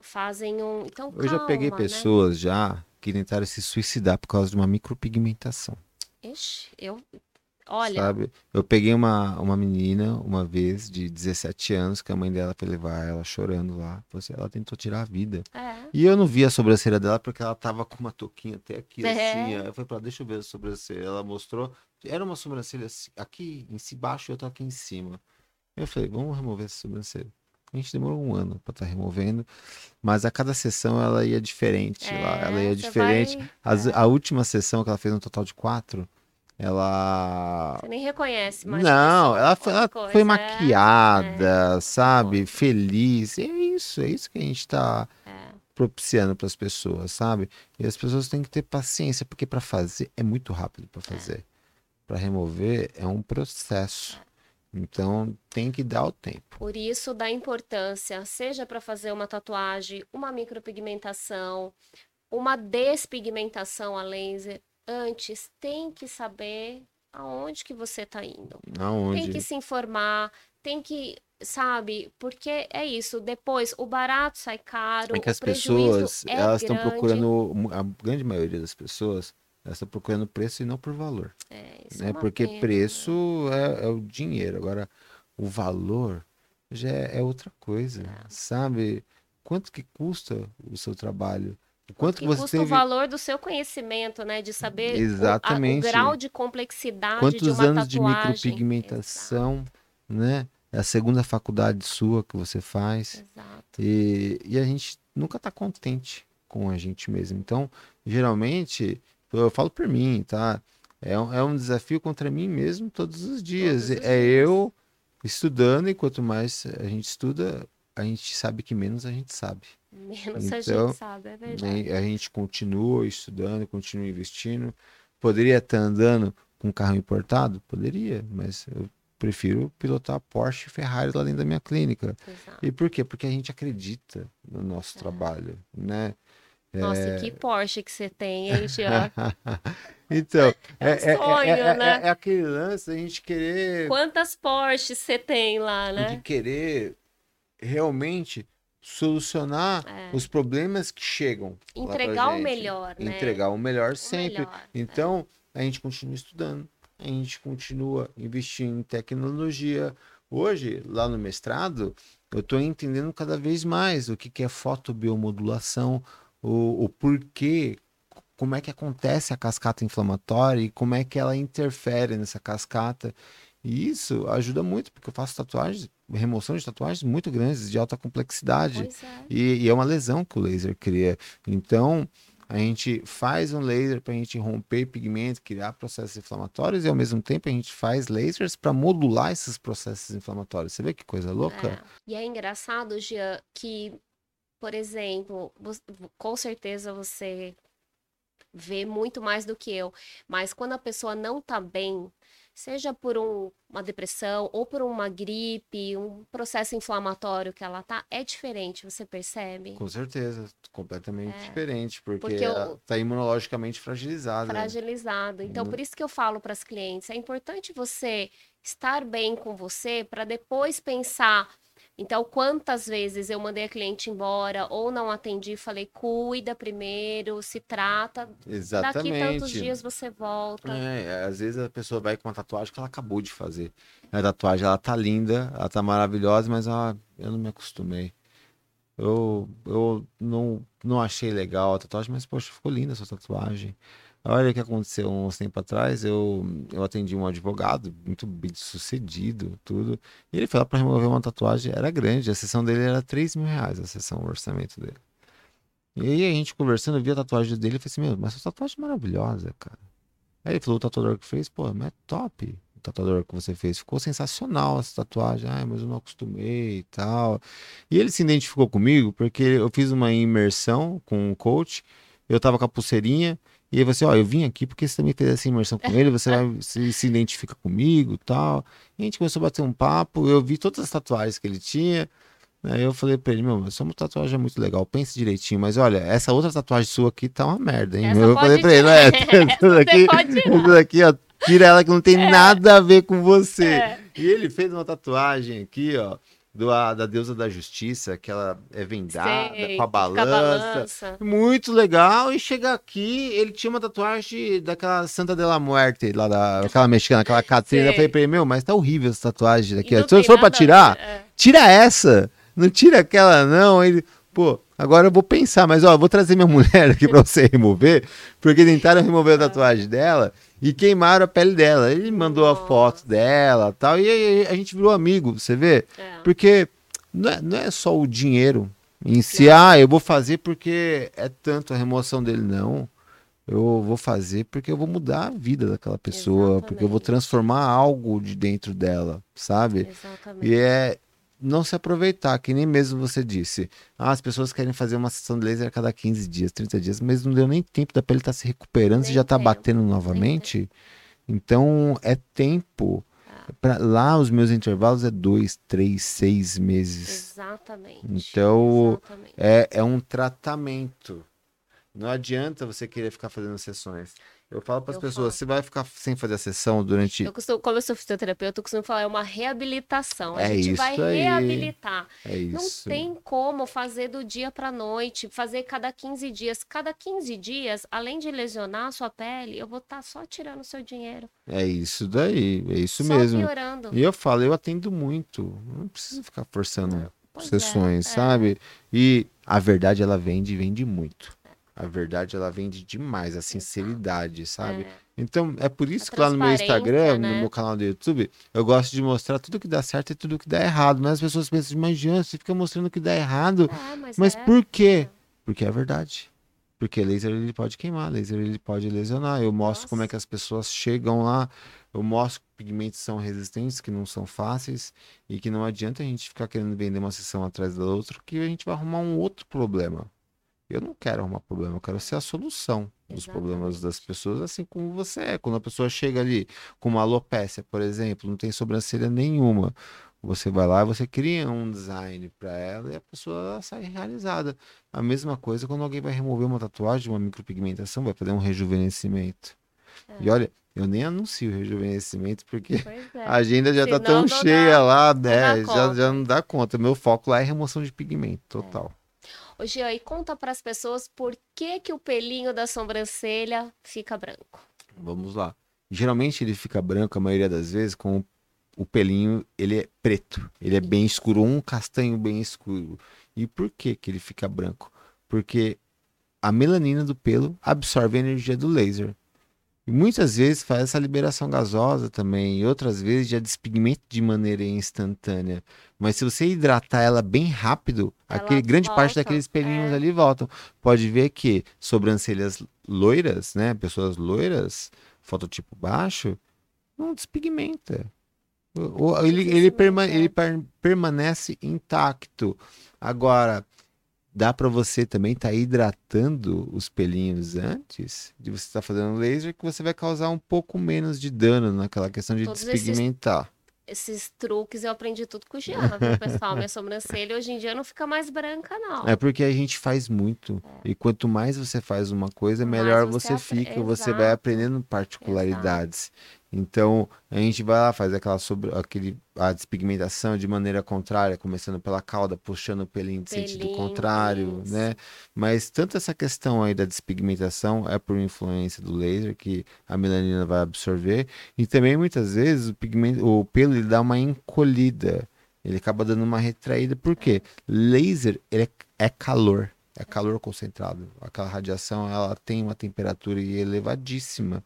fazem um. Então, Eu já peguei né? pessoas já que tentaram se suicidar por causa de uma micropigmentação. Ixi, eu Olha. Sabe? Eu peguei uma, uma menina uma vez de 17 anos que a mãe dela foi levar ela chorando lá. Assim, ela tentou tirar a vida. É. E eu não vi a sobrancelha dela porque ela tava com uma touquinha até aqui, é. assim. Eu falei pra ela, deixa eu ver a sobrancelha. Ela mostrou. Era uma sobrancelha aqui em baixo e outra aqui em cima. Eu falei, vamos remover essa sobrancelha. A gente demorou um ano para estar tá removendo, mas a cada sessão ela ia diferente. É, lá, ela ia diferente. Vai... As, a última sessão que ela fez um total de quatro, ela. Você nem reconhece mais. Não, ela foi, ela foi maquiada, é. sabe? Feliz. É isso, é isso que a gente está é. propiciando para as pessoas, sabe? E as pessoas têm que ter paciência, porque para fazer é muito rápido para fazer. Para remover é um processo. Então tem que dar o tempo. Por isso da importância, seja para fazer uma tatuagem, uma micropigmentação, uma despigmentação a laser, antes tem que saber aonde que você está indo. Aonde? Tem que se informar, tem que, sabe? Porque é isso. Depois o barato sai caro. É que as pessoas, é elas estão procurando, a grande maioria das pessoas, elas estão procurando preço e não por valor. É, isso é Né? uma Porque pena, né? preço é, é o dinheiro. Agora, o valor já é, é outra coisa, É. sabe? Quanto que custa o seu trabalho? Quanto que você custa teve... o valor do seu conhecimento, né? De saber o- a- Exatamente. o, grau de complexidade de Quantos uma anos de tatuagem. micropigmentação, né? É a segunda faculdade sua que você faz. Exato. exato. E, e a gente nunca tá contente com a gente mesmo. Então, geralmente, eu falo por mim, tá? É um, é um desafio contra mim mesmo todos os dias. Todos os é dias. eu estudando, e quanto mais a gente estuda, a gente sabe que menos a gente sabe. Menos a Então, gente sabe, é verdade. né? A gente continua estudando, continua investindo. Poderia estar andando com um carro importado? Poderia, mas eu prefiro pilotar Porsche e Ferrari lá dentro da minha clínica. Exato. E por quê? Porque a gente acredita no É. nosso trabalho, né? Nossa, É. que Porsche que você tem, hein, então, É um é, é- sonho, é- né? é aquele lance da gente querer, Quantas Porsches você tem lá, de né? querer realmente solucionar os problemas que chegam. Entregar o melhor, né? Entregar o melhor O sempre. melhor, é. Então, a gente continua estudando, a gente continua investindo em tecnologia. Hoje, lá no mestrado, eu estou entendendo cada vez mais o que, que é fotobiomodulação, o, o porquê, como é que acontece a cascata inflamatória e como é que ela interfere nessa cascata. E isso ajuda muito, porque eu faço tatuagens, remoção de tatuagens muito grandes, de alta complexidade. É. E, e é uma lesão que o laser cria. Então, a gente faz um laser para a gente romper pigmento, criar processos inflamatórios, e ao mesmo tempo a gente faz lasers para modular esses processos inflamatórios. Você vê que coisa louca? É. E é engraçado, Jean, que, por exemplo, com certeza você vê muito mais do que eu, mas quando a pessoa não tá bem, seja por um- uma depressão ou por uma gripe, um processo inflamatório que ela tá, é diferente, você percebe? Com certeza, completamente É. diferente, porque, Porque eu- está imunologicamente fragilizada. fragilizado. Então, Não- por isso que eu falo para as clientes, é importante você estar bem com você para depois pensar. Então, quantas vezes eu mandei a cliente embora ou não atendi, falei, cuida primeiro, se trata, daqui Exatamente. tantos dias você volta. É, às vezes a pessoa vai com uma tatuagem que ela acabou de fazer. A tatuagem, ela tá linda, ela tá maravilhosa, mas ah, eu não me acostumei. Eu, eu não, não achei legal a tatuagem, mas poxa, ficou linda a sua tatuagem. Olha o que aconteceu uns tempo atrás, eu, eu atendi um advogado, muito bem sucedido, tudo. E ele foi lá para remover uma tatuagem, era grande, a sessão dele era 3 mil reais, a sessão, o orçamento dele. E aí a gente conversando, eu vi a tatuagem dele e falei assim, meu, mas essa tatuagem é maravilhosa, cara. Aí ele falou, o tatuador que fez, pô, mas é top o tatuador que você fez. Ficou sensacional essa tatuagem. Ah, mas eu não acostumei e tal. E ele se identificou comigo porque eu fiz uma imersão com um coach. Eu tava com a pulseirinha. E falou assim, ó, eu vim aqui porque você também fez essa imersão com ele, você vai se, se identifica comigo e tal. E a gente começou a bater um papo, eu vi todas as tatuagens que ele tinha. Aí eu falei pra ele, meu, essa tatuagem é muito legal, pense direitinho, mas olha, essa outra tatuagem sua aqui tá uma merda, hein? Essa eu falei pra ele, é, Essa daqui, você essa daqui, ó, tira ela que não tem nada a ver com você. É. E ele fez uma tatuagem aqui, ó, do, a, da deusa da justiça, que ela é vendada, Sei, com a balança. balança. Muito legal. E chega aqui, ele tinha uma tatuagem daquela Santa de la Muerte, lá da, aquela mexicana, aquela Catrina. Eu falei pra ele, meu, mas tá horrível essa tatuagem daqui. Se for pra tirar, é. tira essa. Não tira aquela, não. Ele, pô, agora eu vou pensar, mas ó, vou trazer minha mulher aqui pra você remover, porque tentaram remover a tatuagem dela e queimaram a pele dela. Ele mandou a Nossa. foto dela tal, e aí a gente virou amigo, você vê? É. Porque não é, não é só o dinheiro em si, ah, eu vou fazer porque é tanto a remoção dele, não. Eu vou fazer porque eu vou mudar a vida daquela pessoa, porque eu vou Exatamente. transformar algo de dentro dela, sabe? Exatamente. E é não se aproveitar, que nem mesmo você disse. Ah, as pessoas querem fazer uma sessão de laser a cada 15 dias, 30 dias, mas não deu nem tempo da pele estar se recuperando, você Nem já está batendo novamente. Então é tempo Pra, lá os meus intervalos é dois, três, seis meses. Exatamente. Então, Exatamente. É, é um tratamento. Não adianta você querer ficar fazendo sessões. Eu falo para as pessoas, você vai ficar sem fazer a sessão durante. Eu costumo, como eu sou fisioterapeuta, eu costumo falar, é uma reabilitação. A É gente isso vai aí. reabilitar. É Não isso. tem como fazer do dia para noite, fazer cada 15 dias. Cada 15 dias, além de lesionar a sua pele, eu vou estar só tirando o seu dinheiro. É isso daí. É isso só mesmo. piorando. E eu falo, eu atendo muito. Não preciso ficar forçando Pois é, sessões, é. sabe? E a verdade ela vende, e vende muito. A verdade ela vende demais, a sinceridade, sabe? É. Então, é por isso A que lá no meu Instagram, transparência, no né? meu canal do YouTube, eu gosto de mostrar tudo que dá certo e tudo que dá errado. Mas as pessoas pensam, mas Jean, você fica mostrando o que dá errado. É, mas, Mas é. por quê? Porque é verdade. Porque laser ele pode queimar, laser ele pode lesionar. Eu mostro como é Nossa. que as pessoas chegam lá, eu mostro que pigmentos são resistentes, que não são fáceis e que não adianta a gente ficar querendo vender uma sessão atrás da outra, que a gente vai arrumar um outro problema. Eu não quero arrumar problema, eu quero ser a solução dos problemas das pessoas, assim como você é. Quando a pessoa chega ali com uma alopécia, por exemplo, não tem sobrancelha nenhuma, você vai lá e você cria um design para ela e a pessoa sai realizada. A mesma coisa quando alguém vai remover uma tatuagem, uma micropigmentação, vai fazer um rejuvenescimento. E olha, eu nem anuncio rejuvenescimento porque é. a agenda já tá Senão tão cheia dá- lá, né? Já, já não dá conta. Meu foco lá é remoção de pigmento, total. Ô, Jean, e conta para as pessoas por que, que o pelinho da sobrancelha fica branco. Vamos lá. Geralmente ele fica branco a maioria das vezes com o pelinho, ele é preto. Ele é bem escuro, um castanho bem escuro. E por que que ele fica branco? Porque a melanina do pelo absorve a energia do laser. E muitas vezes faz essa liberação gasosa também, e outras vezes já despigmenta de maneira instantânea. Mas se você hidratar ela bem rápido, aquele grande parte volta, daqueles pelinhos é. ali voltam. Pode ver que sobrancelhas loiras, né, pessoas loiras, fototipo baixo, não despigmenta. Ele, ele, perma- ele per- permanece intacto. Agora, dá para você também estar hidratando os pelinhos antes de você estar fazendo laser, que você vai causar um pouco menos de dano naquela questão de Todos despigmentar. Esses truques eu aprendi tudo com o Jean, viu, pessoal? Minha sobrancelha hoje em dia não fica mais branca, não. É porque a gente faz muito. E quanto mais você faz uma coisa, Mais melhor você você apre- fica. Você vai Exato. aprendendo particularidades. Então, a gente vai lá, faz aquela sobre, aquele, a despigmentação de maneira contrária, começando pela cauda, puxando o pelinho de sentido Pelinho, contrário, isso. né? Mas tanto essa questão aí da despigmentação é por influência do laser que a melanina vai absorver, e também muitas vezes o pigmento, o pelo ele dá uma encolhida. Ele acaba dando uma retraída, por quê? Laser é, é calor, é calor concentrado. Aquela radiação ela tem uma temperatura elevadíssima.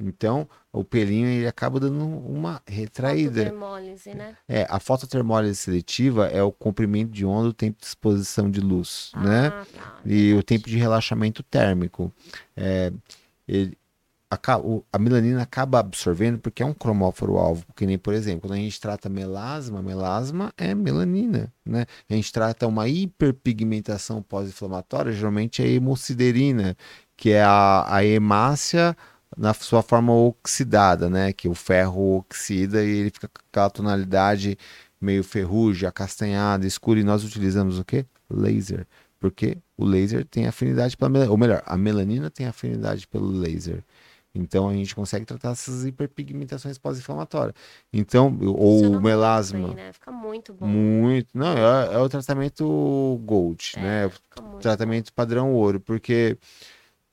Então, o pelinho ele acaba dando uma retraída. Fotodermólise, né? É, a fototermólise seletiva é o comprimento de onda, o tempo de exposição de luz, né? Ah, tá. E o tempo de relaxamento térmico. É, ele- a, a melanina acaba absorvendo porque é um cromóforo alvo, que nem, por exemplo, quando a gente trata melasma, melasma é melanina, né? A gente trata uma hiperpigmentação pós-inflamatória, geralmente é hemociderina, que é a, a hemácia na sua forma oxidada, né? Que o ferro oxida e ele fica com aquela tonalidade meio ferrugem, acastanhada, escura, e nós utilizamos o quê? Laser. Porque o laser tem afinidade pela melanina, ou melhor, a melanina tem afinidade pelo laser. Então a gente consegue tratar essas hiperpigmentações pós-inflamatórias. Então, ou melasma. bem, né? Fica muito bom. Muito. Não, é, é o tratamento gold, É, né? muito tratamento padrão ouro, porque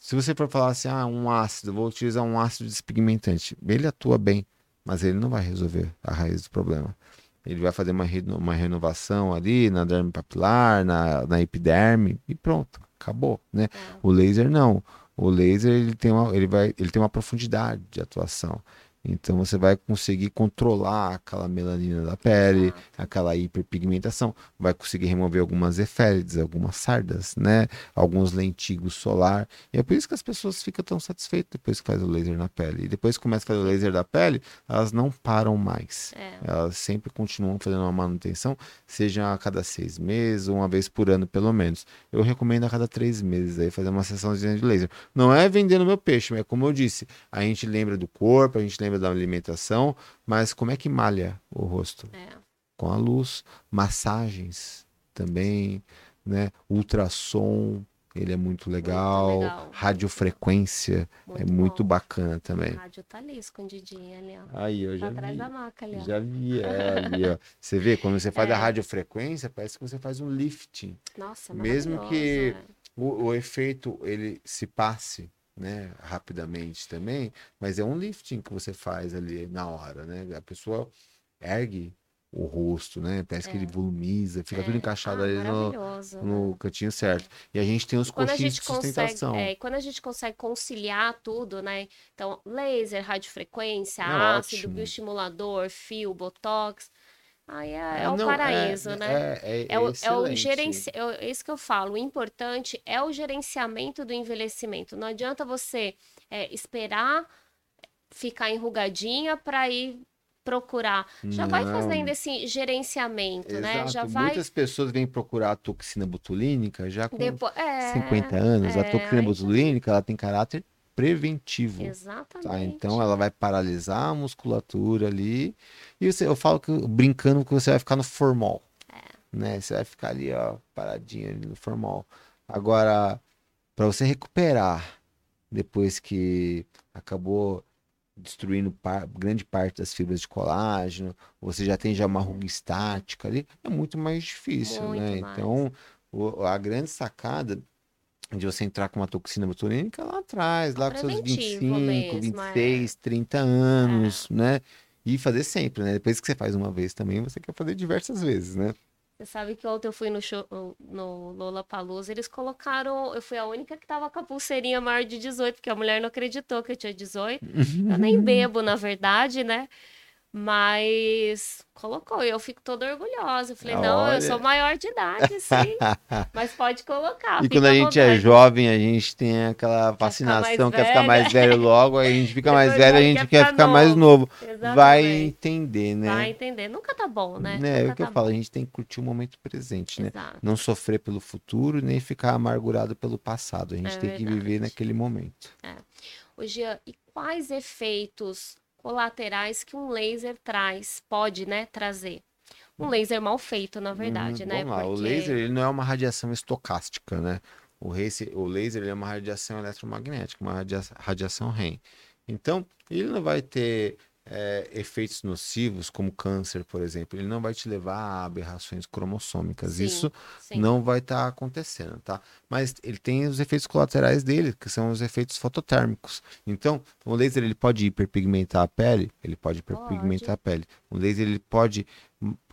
se você for falar assim, ah, um ácido, vou utilizar um ácido despigmentante, ele atua bem, mas ele não vai resolver a raiz do problema. Ele vai fazer uma, reno- uma renovação ali na derme papilar, na, na epiderme e pronto, acabou, né? bom. O laser não. O laser ele tem uma, ele vai, ele tem uma profundidade de atuação. Então você vai conseguir controlar aquela melanina da pele, aquela hiperpigmentação, vai conseguir remover algumas eférides, algumas sardas, né? Alguns lentigos solar. E é por isso que as pessoas ficam tão satisfeitas depois que faz o laser na pele. E depois que começa a fazer o laser da pele, elas não param mais. É. Elas sempre continuam fazendo uma manutenção, seja a cada seis meses uma vez por ano, pelo menos. Eu recomendo a cada três meses aí fazer uma sessãozinha de laser. Não é vendendo meu peixe, mas como eu disse, a gente lembra do corpo, a gente lembra lembra da alimentação, mas como é que malha o rosto? É. Com a luz, massagens também, né? Ultrassom, ele é muito legal. legal. Radiofrequência é muito bom. bacana também. A rádio tá ali, escondidinha ali, ó. Aí, eu Tá já atrás vi. da maca ali, ó. Já vi ela ali, ó. Você vê, quando você faz É. a radiofrequência, parece que você faz um lifting. Nossa, Mesmo que- é. O, o efeito, ele se passe, né, rapidamente também, mas é um lifting que você faz ali na hora, né? A pessoa ergue o rosto, né? Parece que É. ele volumiza, fica tudo É. encaixado Ah, ali no, no né? cantinho certo. E a gente tem os coxins de consegue, sustentação. é, e quando a gente consegue conciliar tudo, né? Então, laser, radiofrequência, É ácido, ótimo. bioestimulador, fio, botox, aí é, é É, o não, paraíso, é, né? É, é, É o, é o gerenci... é isso que eu falo. O importante é o gerenciamento do envelhecimento. Não adianta você é, esperar ficar enrugadinha para ir procurar. Já vai Não. fazendo esse gerenciamento, né? Exato. Já vai Muitas pessoas vêm procurar a toxina botulínica já com depois. É, 50 anos. a é, toxina botulínica ela tem caráter preventivo. Exatamente. Tá? Então ela vai paralisar a musculatura ali. E você, eu falo que brincando que você vai ficar no formol. É. Né? Você vai ficar ali, ó, paradinho ali no formol. Agora, para você recuperar depois que acabou destruindo par- grande parte das fibras de colágeno, você já tem já uma ruga estática ali, é muito mais difícil, Muito né? mais. Então, a grande sacada de você entrar com uma toxina botulínica lá atrás, lá com seus Preventivo 25, mesmo, 26, 30 anos, né? E fazer sempre, né? Depois que você faz uma vez também, você quer fazer diversas vezes, né? Você sabe que ontem eu fui no show, no Lollapalooza, eles colocaram, eu fui a única que tava com a pulseirinha maior de 18, porque a mulher não acreditou que eu tinha 18. Eu nem bebo, na verdade, né? Mas colocou, eu fico toda orgulhosa. Eu falei, não, Olha. eu sou maior de idade, sim. mas pode colocar. E quando a gente é vontade. jovem, a gente tem aquela ficar fascinação, mais quer ficar mais velho logo, aí a gente fica mais Depois velho, a gente quer quer ficar ficar mais novo. novo. Vai Exatamente. entender, né? Vai entender. Nunca tá bom, né? Né, É Nunca o que eu tá falo, bom. a gente tem que curtir o momento presente, né? Exato. Não sofrer pelo futuro, nem ficar amargurado pelo passado. A gente É tem que viver verdade. naquele momento. Ô, Jean, e quais efeitos colaterais que um laser traz, pode, né, trazer? Um laser mal feito, na verdade, Hum, né? Lá, o Porque- laser ele não é uma radiação estocástica, né? O, race- o laser ele é uma radiação eletromagnética, uma radia- radiação REM. Então, ele não vai ter é, efeitos nocivos, como câncer, por exemplo. Ele não vai te levar a aberrações cromossômicas. Sim, Isso sim. não vai estar acontecendo, tá? Mas ele tem os efeitos colaterais dele, que são os efeitos fototérmicos. Então, o laser ele pode hiperpigmentar a pele, ele pode hiperpigmentar a pele. O laser ele pode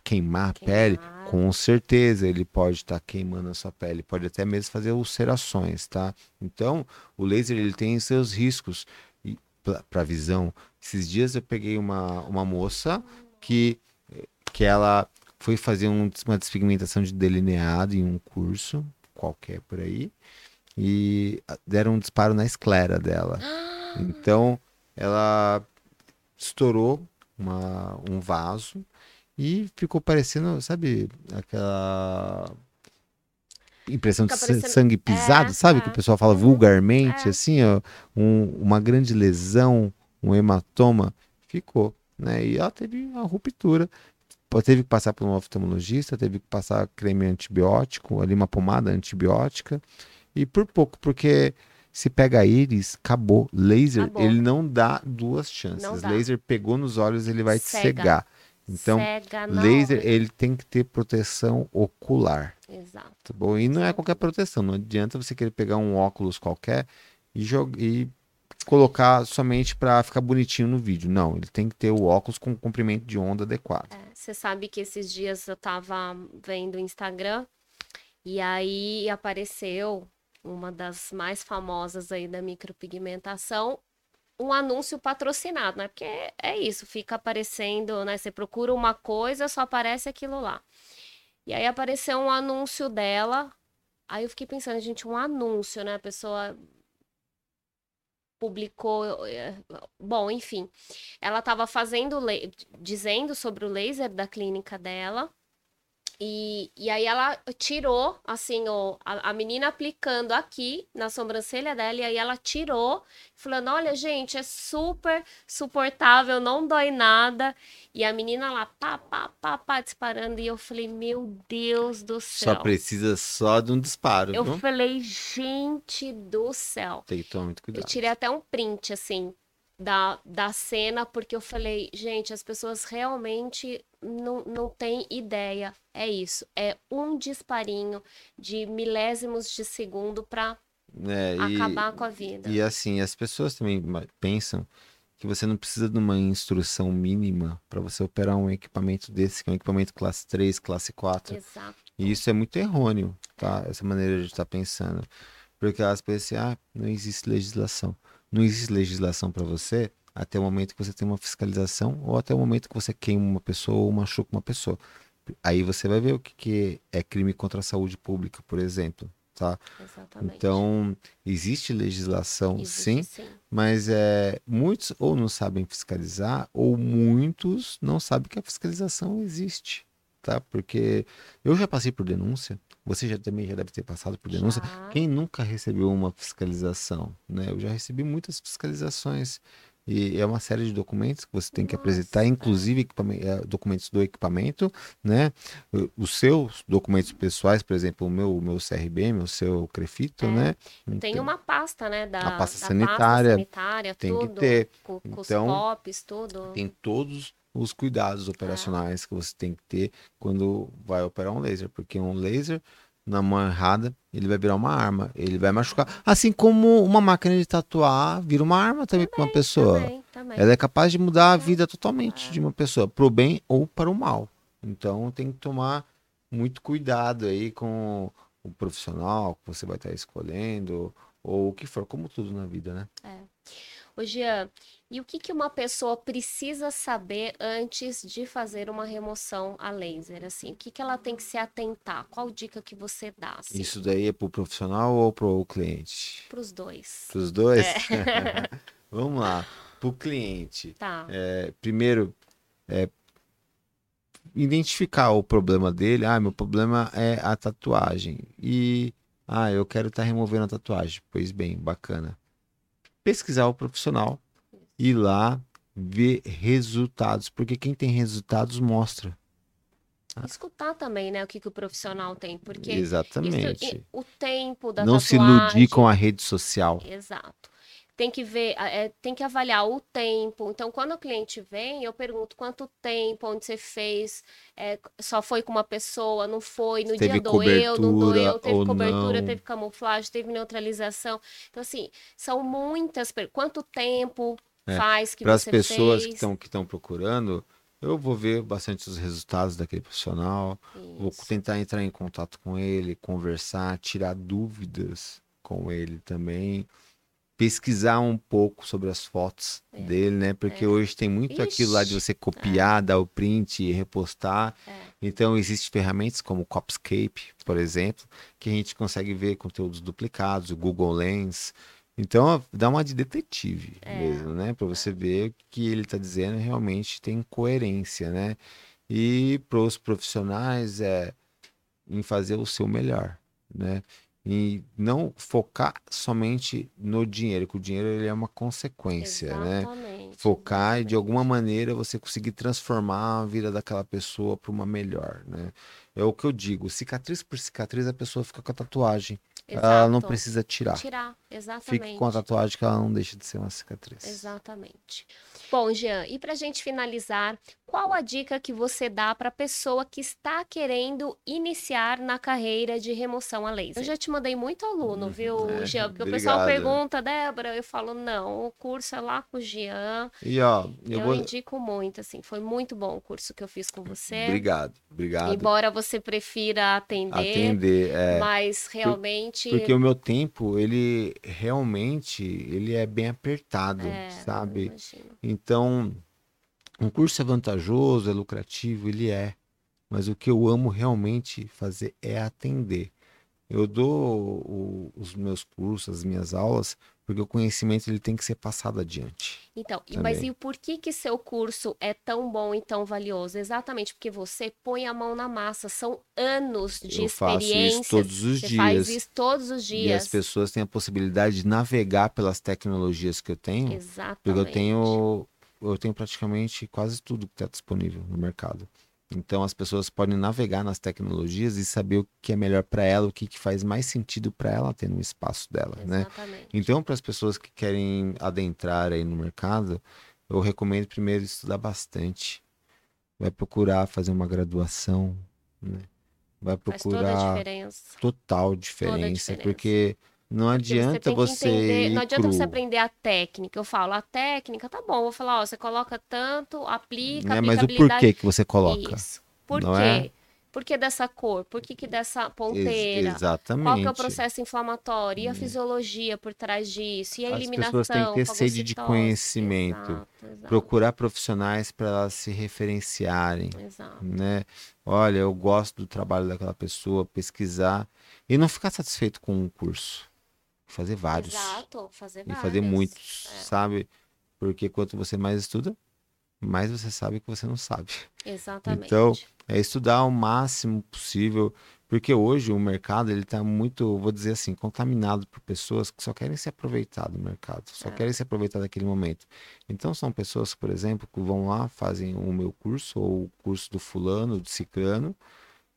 queimar a pele, Queimar. com certeza ele pode estar queimando a sua pele, pode até mesmo fazer ulcerações, tá? Então, o laser ele tem seus riscos para a visão. Esses dias eu peguei uma, uma moça que, que ela foi fazer um- uma despigmentação de delineado em um curso qualquer por aí e ah, deram um disparo na esclera dela. Então, ela estourou uma, um vaso e ficou parecendo, sabe, aquela impressão de Fica sa- parecendo- sangue pisado, É, sabe? é. Que o pessoal fala vulgarmente, É. assim, ó, um- uma grande lesão, um hematoma, ficou, né? E ela teve uma ruptura. Teve que passar por um oftalmologista, teve que passar creme antibiótico, ali uma pomada antibiótica, e por pouco, porque se pega a íris, acabou. Laser, Acabou. ele não dá duas chances. Dá. Laser pegou nos olhos, ele vai te Cega. cegar. Então, Cega laser, hora. ele tem que ter proteção ocular, Exato. tá bom? E não é qualquer proteção, não adianta você querer pegar um óculos qualquer e, jogar, e colocar somente para ficar bonitinho no vídeo. Não, ele tem que ter o óculos com comprimento de onda adequado. É, Você sabe que esses dias eu tava vendo o Instagram e aí apareceu uma das mais famosas aí da micropigmentação, um anúncio patrocinado, né? Porque é isso, fica aparecendo, né? Você procura uma coisa, só aparece aquilo lá. E aí apareceu um anúncio dela. Aí eu fiquei pensando, gente, um anúncio, né? A pessoa publicou, eh, bom, enfim, ela estava fazendo, dizendo sobre o laser da clínica dela E, e aí ela tirou, assim, ó, a, a menina aplicando aqui na sobrancelha dela, e aí ela tirou, falando: olha, gente, é super suportável, não dói nada. E a menina lá, pá, pá, pá, pá, disparando. E eu falei: meu Deus do céu. Só precisa só de um disparo. Eu falei, gente do céu. Tem que tomar muito cuidado. Eu tirei até um print, assim, da, da cena, porque eu falei, gente, as pessoas realmente não, não têm ideia. É isso. É um disparinho de milésimos de segundo para É, e- acabar com a vida. E assim, as pessoas também pensam que você não precisa de uma instrução mínima para você operar um equipamento desse, que é um equipamento classe 3, classe 4. Exato. E isso é muito errôneo, tá? Essa maneira de estar pensando. Porque elas pensam, assim, ah, não existe legislação. Não existe legislação para você até o momento que você tem uma fiscalização ou até o momento que você queima uma pessoa ou machuca uma pessoa. Aí você vai ver o que, que é crime contra a saúde pública, por exemplo, tá? Exatamente. Então, existe legislação, sim, Existe, sim. mas é, muitos ou não sabem fiscalizar, ou muitos não sabem que a fiscalização existe, tá? Porque eu já passei por denúncia, você já também já deve ter passado por denúncia. Já. Quem nunca recebeu uma fiscalização, né? Eu já recebi muitas fiscalizações. E é uma série de documentos que você tem que apresentar, inclusive eh, documentos do equipamento, né? O- Os seus documentos pessoais, por exemplo, o meu, o meu CRB, meu seu Crefito, É. né? Tem Então- uma pasta, né? Da, A pasta da sanitária, sanitária, tem que tudo. ter. Com, com Então, os POPs, tudo. tem todos os cuidados operacionais que você tem que ter quando vai operar um laser, porque um laser na mão errada, ele vai virar uma arma, ele vai machucar, assim como uma máquina de tatuar vira uma arma também para uma pessoa. Também, também. Ela é capaz de mudar a vida totalmente de uma pessoa, pro bem ou para o mal. Então tem que tomar muito cuidado aí com o profissional que você vai estar escolhendo ou o que for, como tudo na vida, né? Ô, Jean, e o que, que uma pessoa precisa saber antes de fazer uma remoção a laser? Assim, o que, que ela tem que se atentar? Qual dica que você dá? Assim, Isso daí é pro profissional ou pro cliente? Para os dois. Para os dois? É. Vamos lá. Para o cliente, Tá. é, primeiro, é, identificar o problema dele. Ah, meu problema é a tatuagem. E, ah, eu quero estar removendo a tatuagem. Pois bem, bacana. Pesquisar o profissional, ir lá, ver resultados. Porque quem tem resultados mostra. Escutar também, né, o que, que o profissional tem, porque Exatamente. isso, o tempo da Não se tatuagem. iludir com a rede social. Exato. Tem que ver, é, tem que avaliar o tempo. Então, quando o cliente vem, eu pergunto quanto tempo, onde você fez, é, só foi com uma pessoa, não foi, no Teve dia doeu, não doeu, teve cobertura, não. teve camuflagem, teve neutralização. Então, assim, são muitas. Quanto tempo É, faz que Para as pessoas que fez? estão que estão procurando, eu vou ver bastante os resultados daquele profissional, vou Isso. tentar entrar em contato com ele, conversar, tirar dúvidas com ele também, pesquisar um pouco sobre as fotos É, dele, né? Porque é. hoje tem muito aquilo lá de Ixi, você copiar, dar o print e repostar. É. Então existem ferramentas como o Copscape, por exemplo, que a gente consegue ver conteúdos duplicados, o Google Lens. Então dá uma de detetive É. mesmo, né? Para você ver o que ele está dizendo realmente tem coerência, né? E para os profissionais é em fazer o seu melhor, né? E não focar somente no dinheiro, que o dinheiro ele é uma consequência, né? Exatamente. focar e de alguma maneira você conseguir transformar a vida daquela pessoa para uma melhor, né? É o que eu digo, cicatriz por cicatriz a pessoa fica com a tatuagem. Ela não Exato. precisa tirar. Tirar, exatamente. Fique com a tatuagem que ela não deixa de ser uma cicatriz. Exatamente. Bom, Jean, e para a gente finalizar, qual a dica que você dá para a pessoa que está querendo iniciar na carreira de remoção a laser? Eu já te mandei muito aluno, viu, É, Jean? Porque o pessoal obrigado. pergunta, Débora, eu falo, não, o curso é lá com o Jean. E ó, eu, Eu, vou. indico muito, assim, foi muito bom o curso que eu fiz com você. Obrigado, obrigado. Embora você prefira atender, Atender, é. mas realmente Porque o meu tempo, ele realmente, ele é bem apertado, é, sabe? Então, um curso é vantajoso, é lucrativo, ele é. Mas o que eu amo realmente fazer é atender. Eu dou o- os meus cursos, as minhas aulas, porque o conhecimento ele tem que ser passado adiante. Então, e- Também. mas e por que que seu curso é tão bom e tão valioso? Exatamente porque você põe a mão na massa, são anos de Eu faço experiência. isso todos os Você faz dias. isso todos os E dias. as pessoas têm a possibilidade de navegar pelas tecnologias que eu tenho, Exatamente. porque eu tenho eu tenho praticamente quase tudo que está disponível no mercado. Então as pessoas podem navegar nas tecnologias e saber o que é melhor para ela, o que, que faz mais sentido para ela ter no espaço dela, né? Exatamente. Então, para as pessoas que querem adentrar aí no mercado, eu recomendo primeiro estudar bastante. Vai procurar fazer uma graduação, né? Vai Faz toda a procurar diferença. total diferença, diferença. porque não adianta que você, entender- não adianta você cru, aprender a técnica. Eu falo, a técnica, tá bom, vou falar, ó, você coloca tanto, aplica, né? Mas o porquê que você coloca? Isso. Por não quê? é? Por que dessa cor? Por que, que dessa Ex- ponteira? exatamente. Qual que é o processo inflamatório? E a fisiologia por trás disso? E a As eliminação? pessoas têm que ter sede de conhecimento. Exato, exato, Procurar profissionais para elas se referenciarem. exato. né? Olha, eu gosto do trabalho daquela pessoa, pesquisar e não ficar satisfeito com um curso, fazer vários Exato, fazer e fazer vários. muitos, É. sabe? Porque quanto você mais estuda, mais você sabe que você não sabe. Exatamente. Então, É estudar o máximo possível, porque hoje o mercado ele está muito, vou dizer assim, contaminado por pessoas que só querem se aproveitar do mercado, só É. querem se aproveitar daquele momento. Então são pessoas, por exemplo, que vão lá, fazem o meu curso ou o curso do fulano, do ciclano,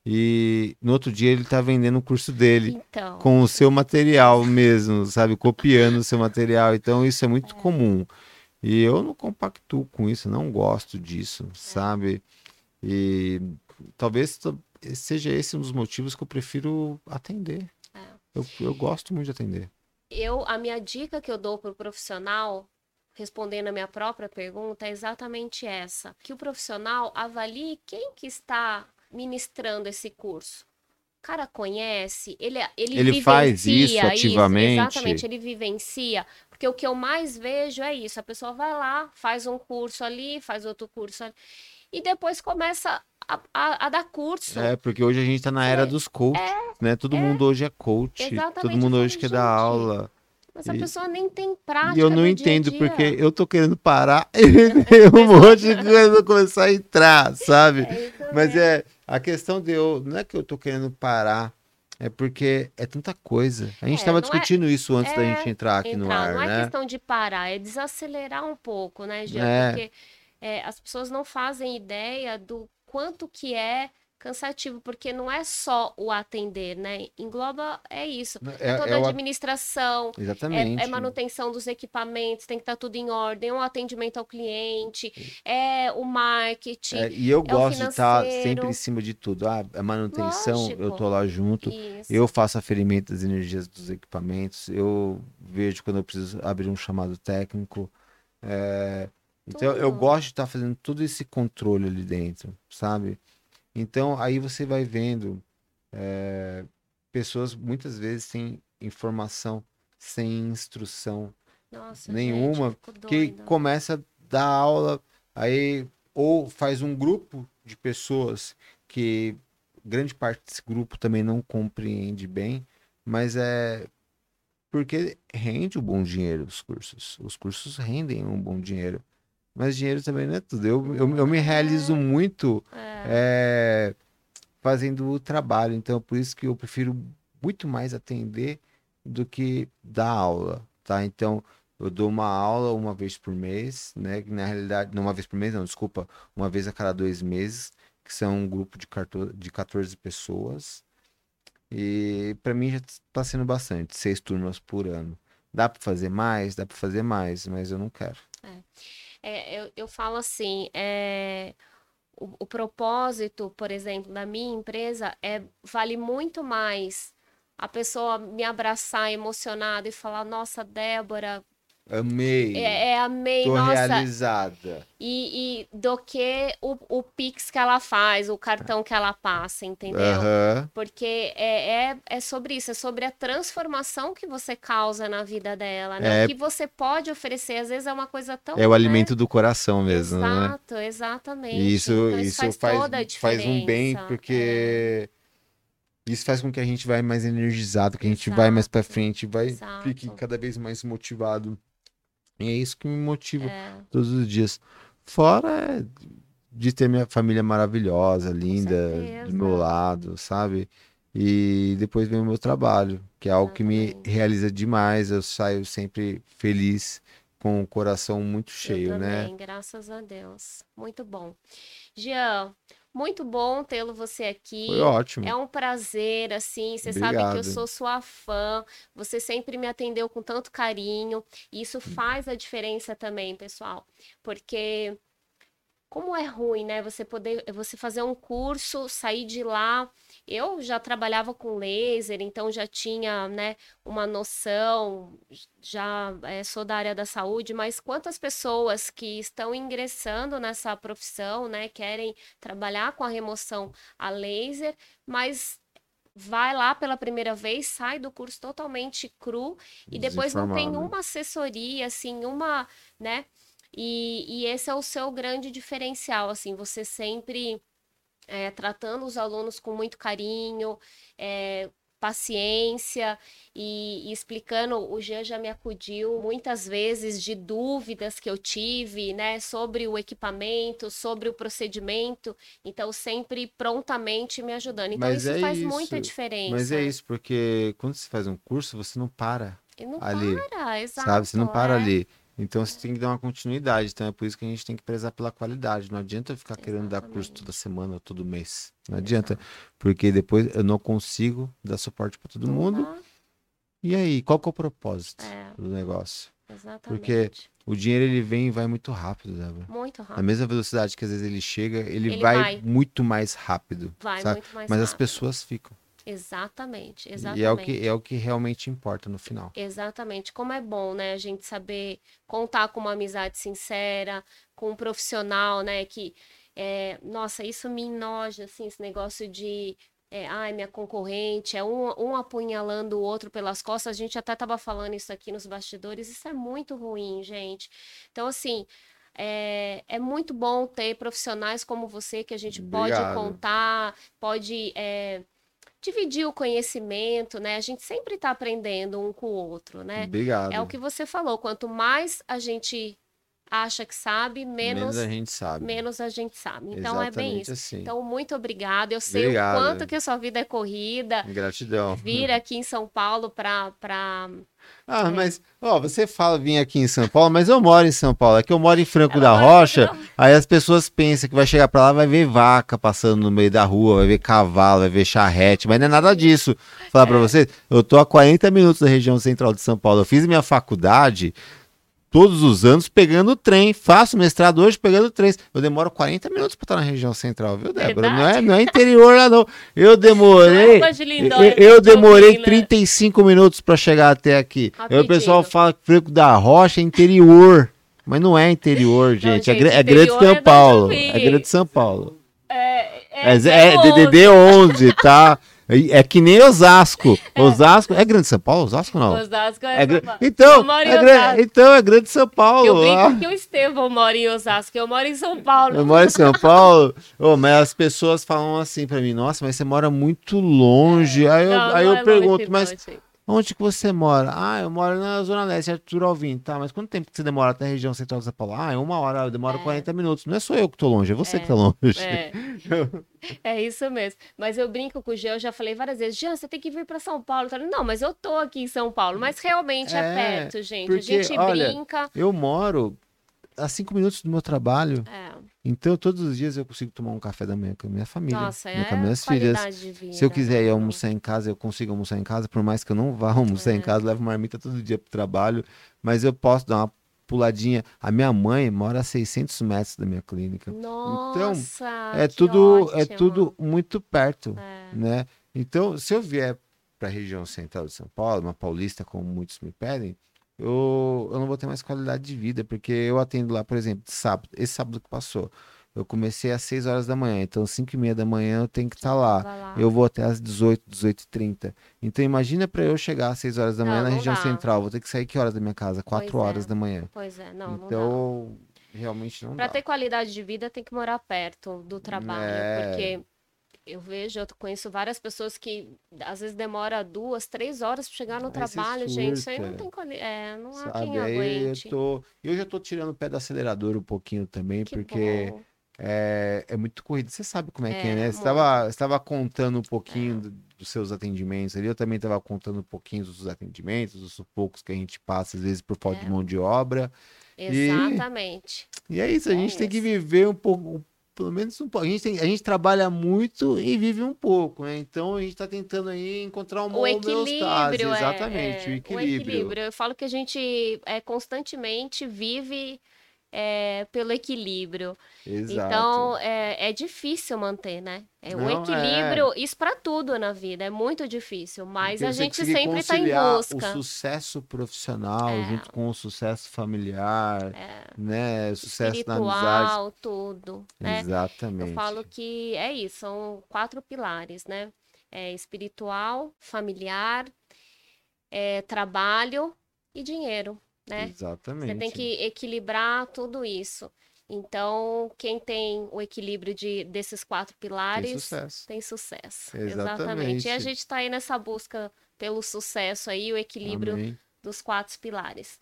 e no outro dia ele está vendendo o curso dele então, com o seu material mesmo, sabe? Copiando o seu material. Então isso é muito comum. E eu não compactuo com isso, não gosto disso, sabe? E talvez seja esse um dos motivos que eu prefiro atender. É. Eu, eu gosto muito de atender. eu, a minha dica que eu dou pro profissional, respondendo a minha própria pergunta, é exatamente essa. Que o profissional avalie quem que está ministrando esse curso. O cara conhece, ele, ele, Ele faz isso ativamente? exatamente, ele vivencia. Porque o que eu mais vejo é isso. A pessoa vai lá, faz um curso ali, faz outro curso ali. E depois começa a, a- a dar curso. É, porque hoje a gente tá na era É, dos coaches, né? Todo mundo hoje é coach, todo Exatamente, mundo eu hoje quer dar aula. Mas a E- pessoa nem tem prática E eu não entendo dia a dia. porque eu tô querendo parar e um monte de coisa começar a entrar, sabe? É isso Mas é, a questão de eu, não é que eu tô querendo parar, é porque é tanta coisa. A gente É, tava não é- discutindo isso antes da é gente entrar aqui no entrar. ar, não é né? questão de parar, é desacelerar um pouco, né, Jean? É. Porque é, as pessoas não fazem ideia do quanto que é cansativo, porque não é só o atender, né? Engloba, é isso. É, Toda é a administração, é, Exatamente. é manutenção dos equipamentos, tem que estar tudo em ordem, é o atendimento ao cliente, é o marketing. É, e eu gosto de estar financeiro. sempre em cima de tudo. Ah, a manutenção, eu Lógico. tô lá junto. Isso. Eu faço aferimento das energias dos equipamentos. Eu vejo quando eu preciso abrir um chamado técnico. é, Então eu gosto de estar fazendo todo esse controle ali dentro, sabe? Então aí você vai vendo é, pessoas muitas vezes sem informação, sem instrução Nossa, nenhuma, gente, que começa a dar aula, aí ou faz um grupo de pessoas que grande parte desse grupo também não compreende bem, mas é porque rende um bom dinheiro os cursos. Os cursos rendem um bom dinheiro. Mas dinheiro também não é tudo. Eu, eu, eu me realizo muito É. é, fazendo o trabalho. Então, por isso que eu prefiro muito mais atender do que dar aula, tá? Então, eu dou uma aula uma vez por mês, né? Que na realidade, não uma vez por mês, não, desculpa, uma vez a cada dois meses, que são um grupo de 14, de 14 pessoas. E para mim já tá sendo bastante, seis turmas por ano. Dá para fazer mais? Dá para fazer mais, mas eu não quero. É, eu, eu falo assim, é, o, o propósito, por exemplo, da minha empresa é vale muito mais a pessoa me abraçar emocionada e falar, nossa, Débora, Amei. é, é amei, Tô nossa, realizada. e, e do que o, o Pix que ela faz, o cartão que ela passa, entendeu? Aham. Porque é, é, é sobre isso, é sobre a transformação que você causa na vida dela, né? É. O que você pode oferecer, às vezes é uma coisa tão. É o né? alimento do coração mesmo, né? Exato, exatamente. E isso, Então, isso faz, faz, toda a faz um bem, diferença. É. porque Isso faz com que a gente vai mais energizado, que a gente Exato. vai mais pra frente, vai Exato. fique cada vez mais motivado. E é isso que me motiva É, todos os dias. Fora de ter minha família maravilhosa, linda, do meu lado, sabe? E depois vem o meu trabalho, que é algo que me realiza demais. Eu saio sempre feliz, com o coração muito cheio, eu né? também, graças a Deus. Muito bom. Jean, muito bom tê-lo você aqui. Foi ótimo. É um prazer, assim, você sabe que eu sou sua fã, você sempre me atendeu com tanto carinho, e isso faz a diferença também, pessoal, porque como é ruim, né, você poder, você fazer um curso, sair de lá, eu já trabalhava com laser, então já tinha, né, uma noção, já eh, sou da área da saúde, mas quantas pessoas que estão ingressando nessa profissão, né, querem trabalhar com a remoção a laser, mas vai lá pela primeira vez, sai do curso totalmente cru e depois não tem uma assessoria, assim, uma, né? E, e esse é o seu grande diferencial, assim, você sempre é, tratando os alunos com muito carinho, é, paciência e, e explicando. O Jean já me acudiu muitas vezes de dúvidas que eu tive, né, sobre o equipamento, sobre o procedimento. Então, sempre prontamente me ajudando. Então, Mas isso é faz isso. muita diferença. Mas é isso, porque quando você faz um curso, você não para, não ali, para, exato. sabe? Você não para é. ali. Então você tem que dar uma continuidade. Então é por isso que a gente tem que prezar pela qualidade. Não adianta eu ficar querendo dar curso Exatamente. toda semana ou todo mês. Não adianta. Porque depois eu não consigo dar suporte para todo Não mundo. E aí, qual que é o propósito É, do negócio? exatamente. Porque O dinheiro ele vem e vai muito rápido, Débora. Muito Na rápido. mesma velocidade que às vezes ele chega, ele, Ele vai, vai. muito mais rápido. Vai sabe? muito mais Mas as rápido. pessoas ficam. Exatamente, exatamente. E é o, que, é o que realmente importa no final. Exatamente. Como é bom, né, a gente saber contar com uma amizade sincera, com um profissional, né, que, é, nossa, isso me enoja, assim, esse negócio de, é, ai, minha concorrente, é um, um apunhalando o outro pelas costas, a gente até tava falando isso aqui nos bastidores, isso é muito ruim, gente. Então, assim, é, é muito bom ter profissionais como você que a gente pode Obrigado. contar, pode é, dividir o conhecimento, né? A gente sempre está aprendendo um com o outro, né? Obrigado. É o que você falou. Quanto mais a gente acha que sabe, menos, Menos a gente sabe. menos a gente sabe. Então é bem Exatamente isso. assim. Então, muito obrigada. Eu sei Obrigado. o quanto que a sua vida é corrida. Gratidão. Vir aqui em São Paulo para. Pra... Ah, mas, ó, você fala vir aqui em São Paulo, mas eu moro em São Paulo. Aqui eu moro em Franco Ela da Rocha. Aí as pessoas pensam que vai chegar pra lá, vai ver vaca passando no meio da rua, vai ver cavalo, vai ver charrete, mas não é nada disso. Falar pra É. vocês, eu tô a 40 minutos da região central de São Paulo. Eu fiz minha faculdade todos os anos pegando o trem. Faço mestrado hoje pegando trem. Eu demoro 40 minutos pra estar na região central, viu, Débora? Não é, não é interior lá, não. Eu demorei. Rua de Eu, eu demorei ouvindo, né? 35 minutos pra chegar até aqui. Aí o pessoal Rapidinho. fala que Franco da Rocha é interior. Mas não é interior, gente. é, gente, gra- é Grande interior São é Paulo. É Grande São Paulo. É, É, é, é, é DDD 11, tá? É, é que nem Osasco. Osasco. É Grande São Paulo? Osasco não. Osasco é É gra- São Paulo. Então, Eu é então é Grande São Paulo. Eu ah. brinco que o Estevão mora em Osasco, eu moro em São Paulo. Eu moro em São Paulo, Ô, mas as pessoas falam assim pra mim, nossa, mas você mora muito longe. aí eu, Não, aí não eu é pergunto, longe, mas gente. Onde que você mora? Ah, eu moro na Zona Leste, Arthur Alvim. Tá, mas quanto tempo que você demora até a região central de São Paulo? Ah, é uma hora, eu demoro É. 40 minutos. Não é só eu que tô longe, é você É, que tá longe. É. É isso mesmo. Mas eu brinco com o Jean, eu já falei várias vezes, Jean, você tem que vir para São Paulo. Falei, não, mas eu tô aqui em São Paulo. Mas realmente é, É, perto, gente. porque, a gente olha, brinca. Eu moro a cinco minutos do meu trabalho, É. então todos os dias eu consigo tomar um café da manhã com a minha família, Nossa, né, é com as minhas filhas. vida. Se eu quiser ir né? almoçar em casa, eu consigo almoçar em casa, por mais que eu não vá almoçar É. em casa, levo marmita todo dia pro trabalho, mas eu posso dar uma puladinha. A minha mãe mora a 600 metros da minha clínica. Nossa, é que tudo é ótimo. tudo muito perto, É. né? Então, se eu vier para a região central de São Paulo, uma paulista, como muitos me pedem, eu, eu não vou ter mais qualidade de vida, porque eu atendo lá, por exemplo, sábado, esse sábado que passou, eu comecei às 6 horas da manhã, então 5 e meia da manhã eu tenho que estar lá. Vai lá. Eu vou até às 18, 18 e 30. Então imagina para eu chegar às 6 horas da Não, manhã na não região dá. central, vou ter que sair que horas da minha casa? 4 Pois é. horas da manhã. Pois é, não, não então, realmente não Para dá. ter qualidade de vida tem que morar perto do trabalho, É. porque eu vejo, eu conheço várias pessoas que às vezes demora duas, três horas para chegar no Aí trabalho, gente. Isso aí não tem é, não há Sabe? quem Aí eu aguente. tô. Eu já tô tirando o pé do acelerador um pouquinho também, Que porque é, é muito corrido. Você sabe como é, que é, É, né? Você estava tava contando um pouquinho do- dos seus atendimentos ali, eu também estava contando um pouquinho dos atendimentos, dos poucos que a gente passa, às vezes, por falta de É. mão de obra. E- Exatamente. E é isso, a É gente tem que viver um pouco, pelo menos um pouco. A gente, tem- a gente trabalha muito e vive um pouco, né? Então a gente está tentando aí encontrar uma O homeostase. equilíbrio, é, Exatamente, é, o equilíbrio. Eu falo que a gente é, constantemente vive é, pelo equilíbrio. Exato. Então, é, é difícil manter, né? É, o Não, equilíbrio, isso para tudo na vida, é muito difícil, mas Porque a gente sempre está em busca. O sucesso profissional É. junto com o sucesso familiar, É, né? O sucesso na amizade. espiritual, tudo, né? Exatamente. Eu falo que é isso, são quatro pilares, né? É espiritual, familiar, é trabalho e dinheiro, né? Exatamente. Você tem que equilibrar tudo isso. Então, quem tem o equilíbrio de, desses quatro Tem pilares sucesso. tem sucesso. Exatamente. Exatamente. E a gente está aí nessa busca pelo sucesso aí, o equilíbrio Amém. dos quatro pilares.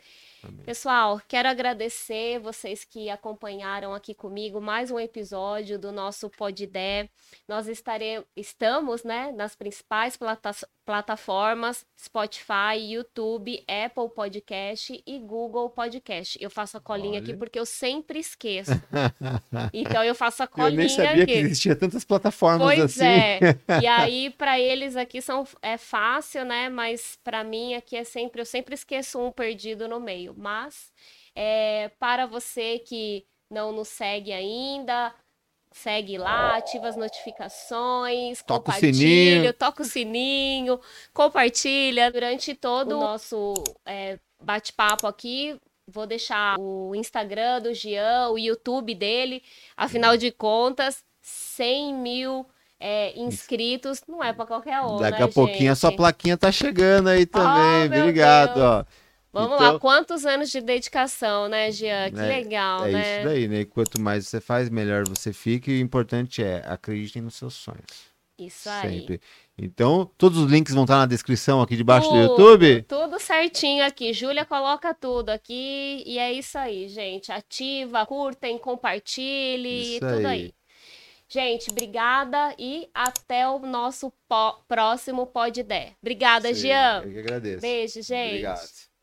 Amém. Pessoal, quero agradecer vocês que acompanharam aqui comigo mais um episódio do nosso Podidé. Nós estare... estamos, né, nas principais plata... plataformas Spotify, YouTube, Apple Podcast e Google Podcast. Eu faço a colinha aqui Olha. porque eu sempre esqueço. Então eu faço a Eu colinha nem sabia aqui. que existia tantas plataformas Pois assim. é. E aí, para eles aqui são, é fácil, né? Mas para mim aqui é sempre, eu sempre esqueço um perdido no meio. Mas é, para você que não nos segue ainda, segue lá, ativa as notificações, Toca o compartilha, sininho. toca o sininho, compartilha durante todo o nosso é, bate-papo aqui. Vou deixar o Instagram do Gian, o YouTube dele. Afinal de contas, 100 mil é, inscritos não é para qualquer um, Daqui né, a pouquinho a sua gente? plaquinha tá chegando aí também. meu Obrigado, Deus. ó. Vamos Então- lá, quantos anos de dedicação, né, Gian? Que É, legal, É né? isso daí, né? Quanto mais você faz, melhor você fica. E o importante é, acreditem nos seus sonhos. Isso aí. Sempre. Então, todos os links vão estar na descrição aqui debaixo do Tudo, YouTube. Tudo certinho aqui. Júlia coloca tudo aqui. E é isso aí, gente. Ativa, curtem, compartilhe, Isso tudo aí. aí. Gente, obrigada e até o nosso po- próximo Pod Dé. Obrigada, aí, Jean. Eu que agradeço. Beijo, gente. Obrigado.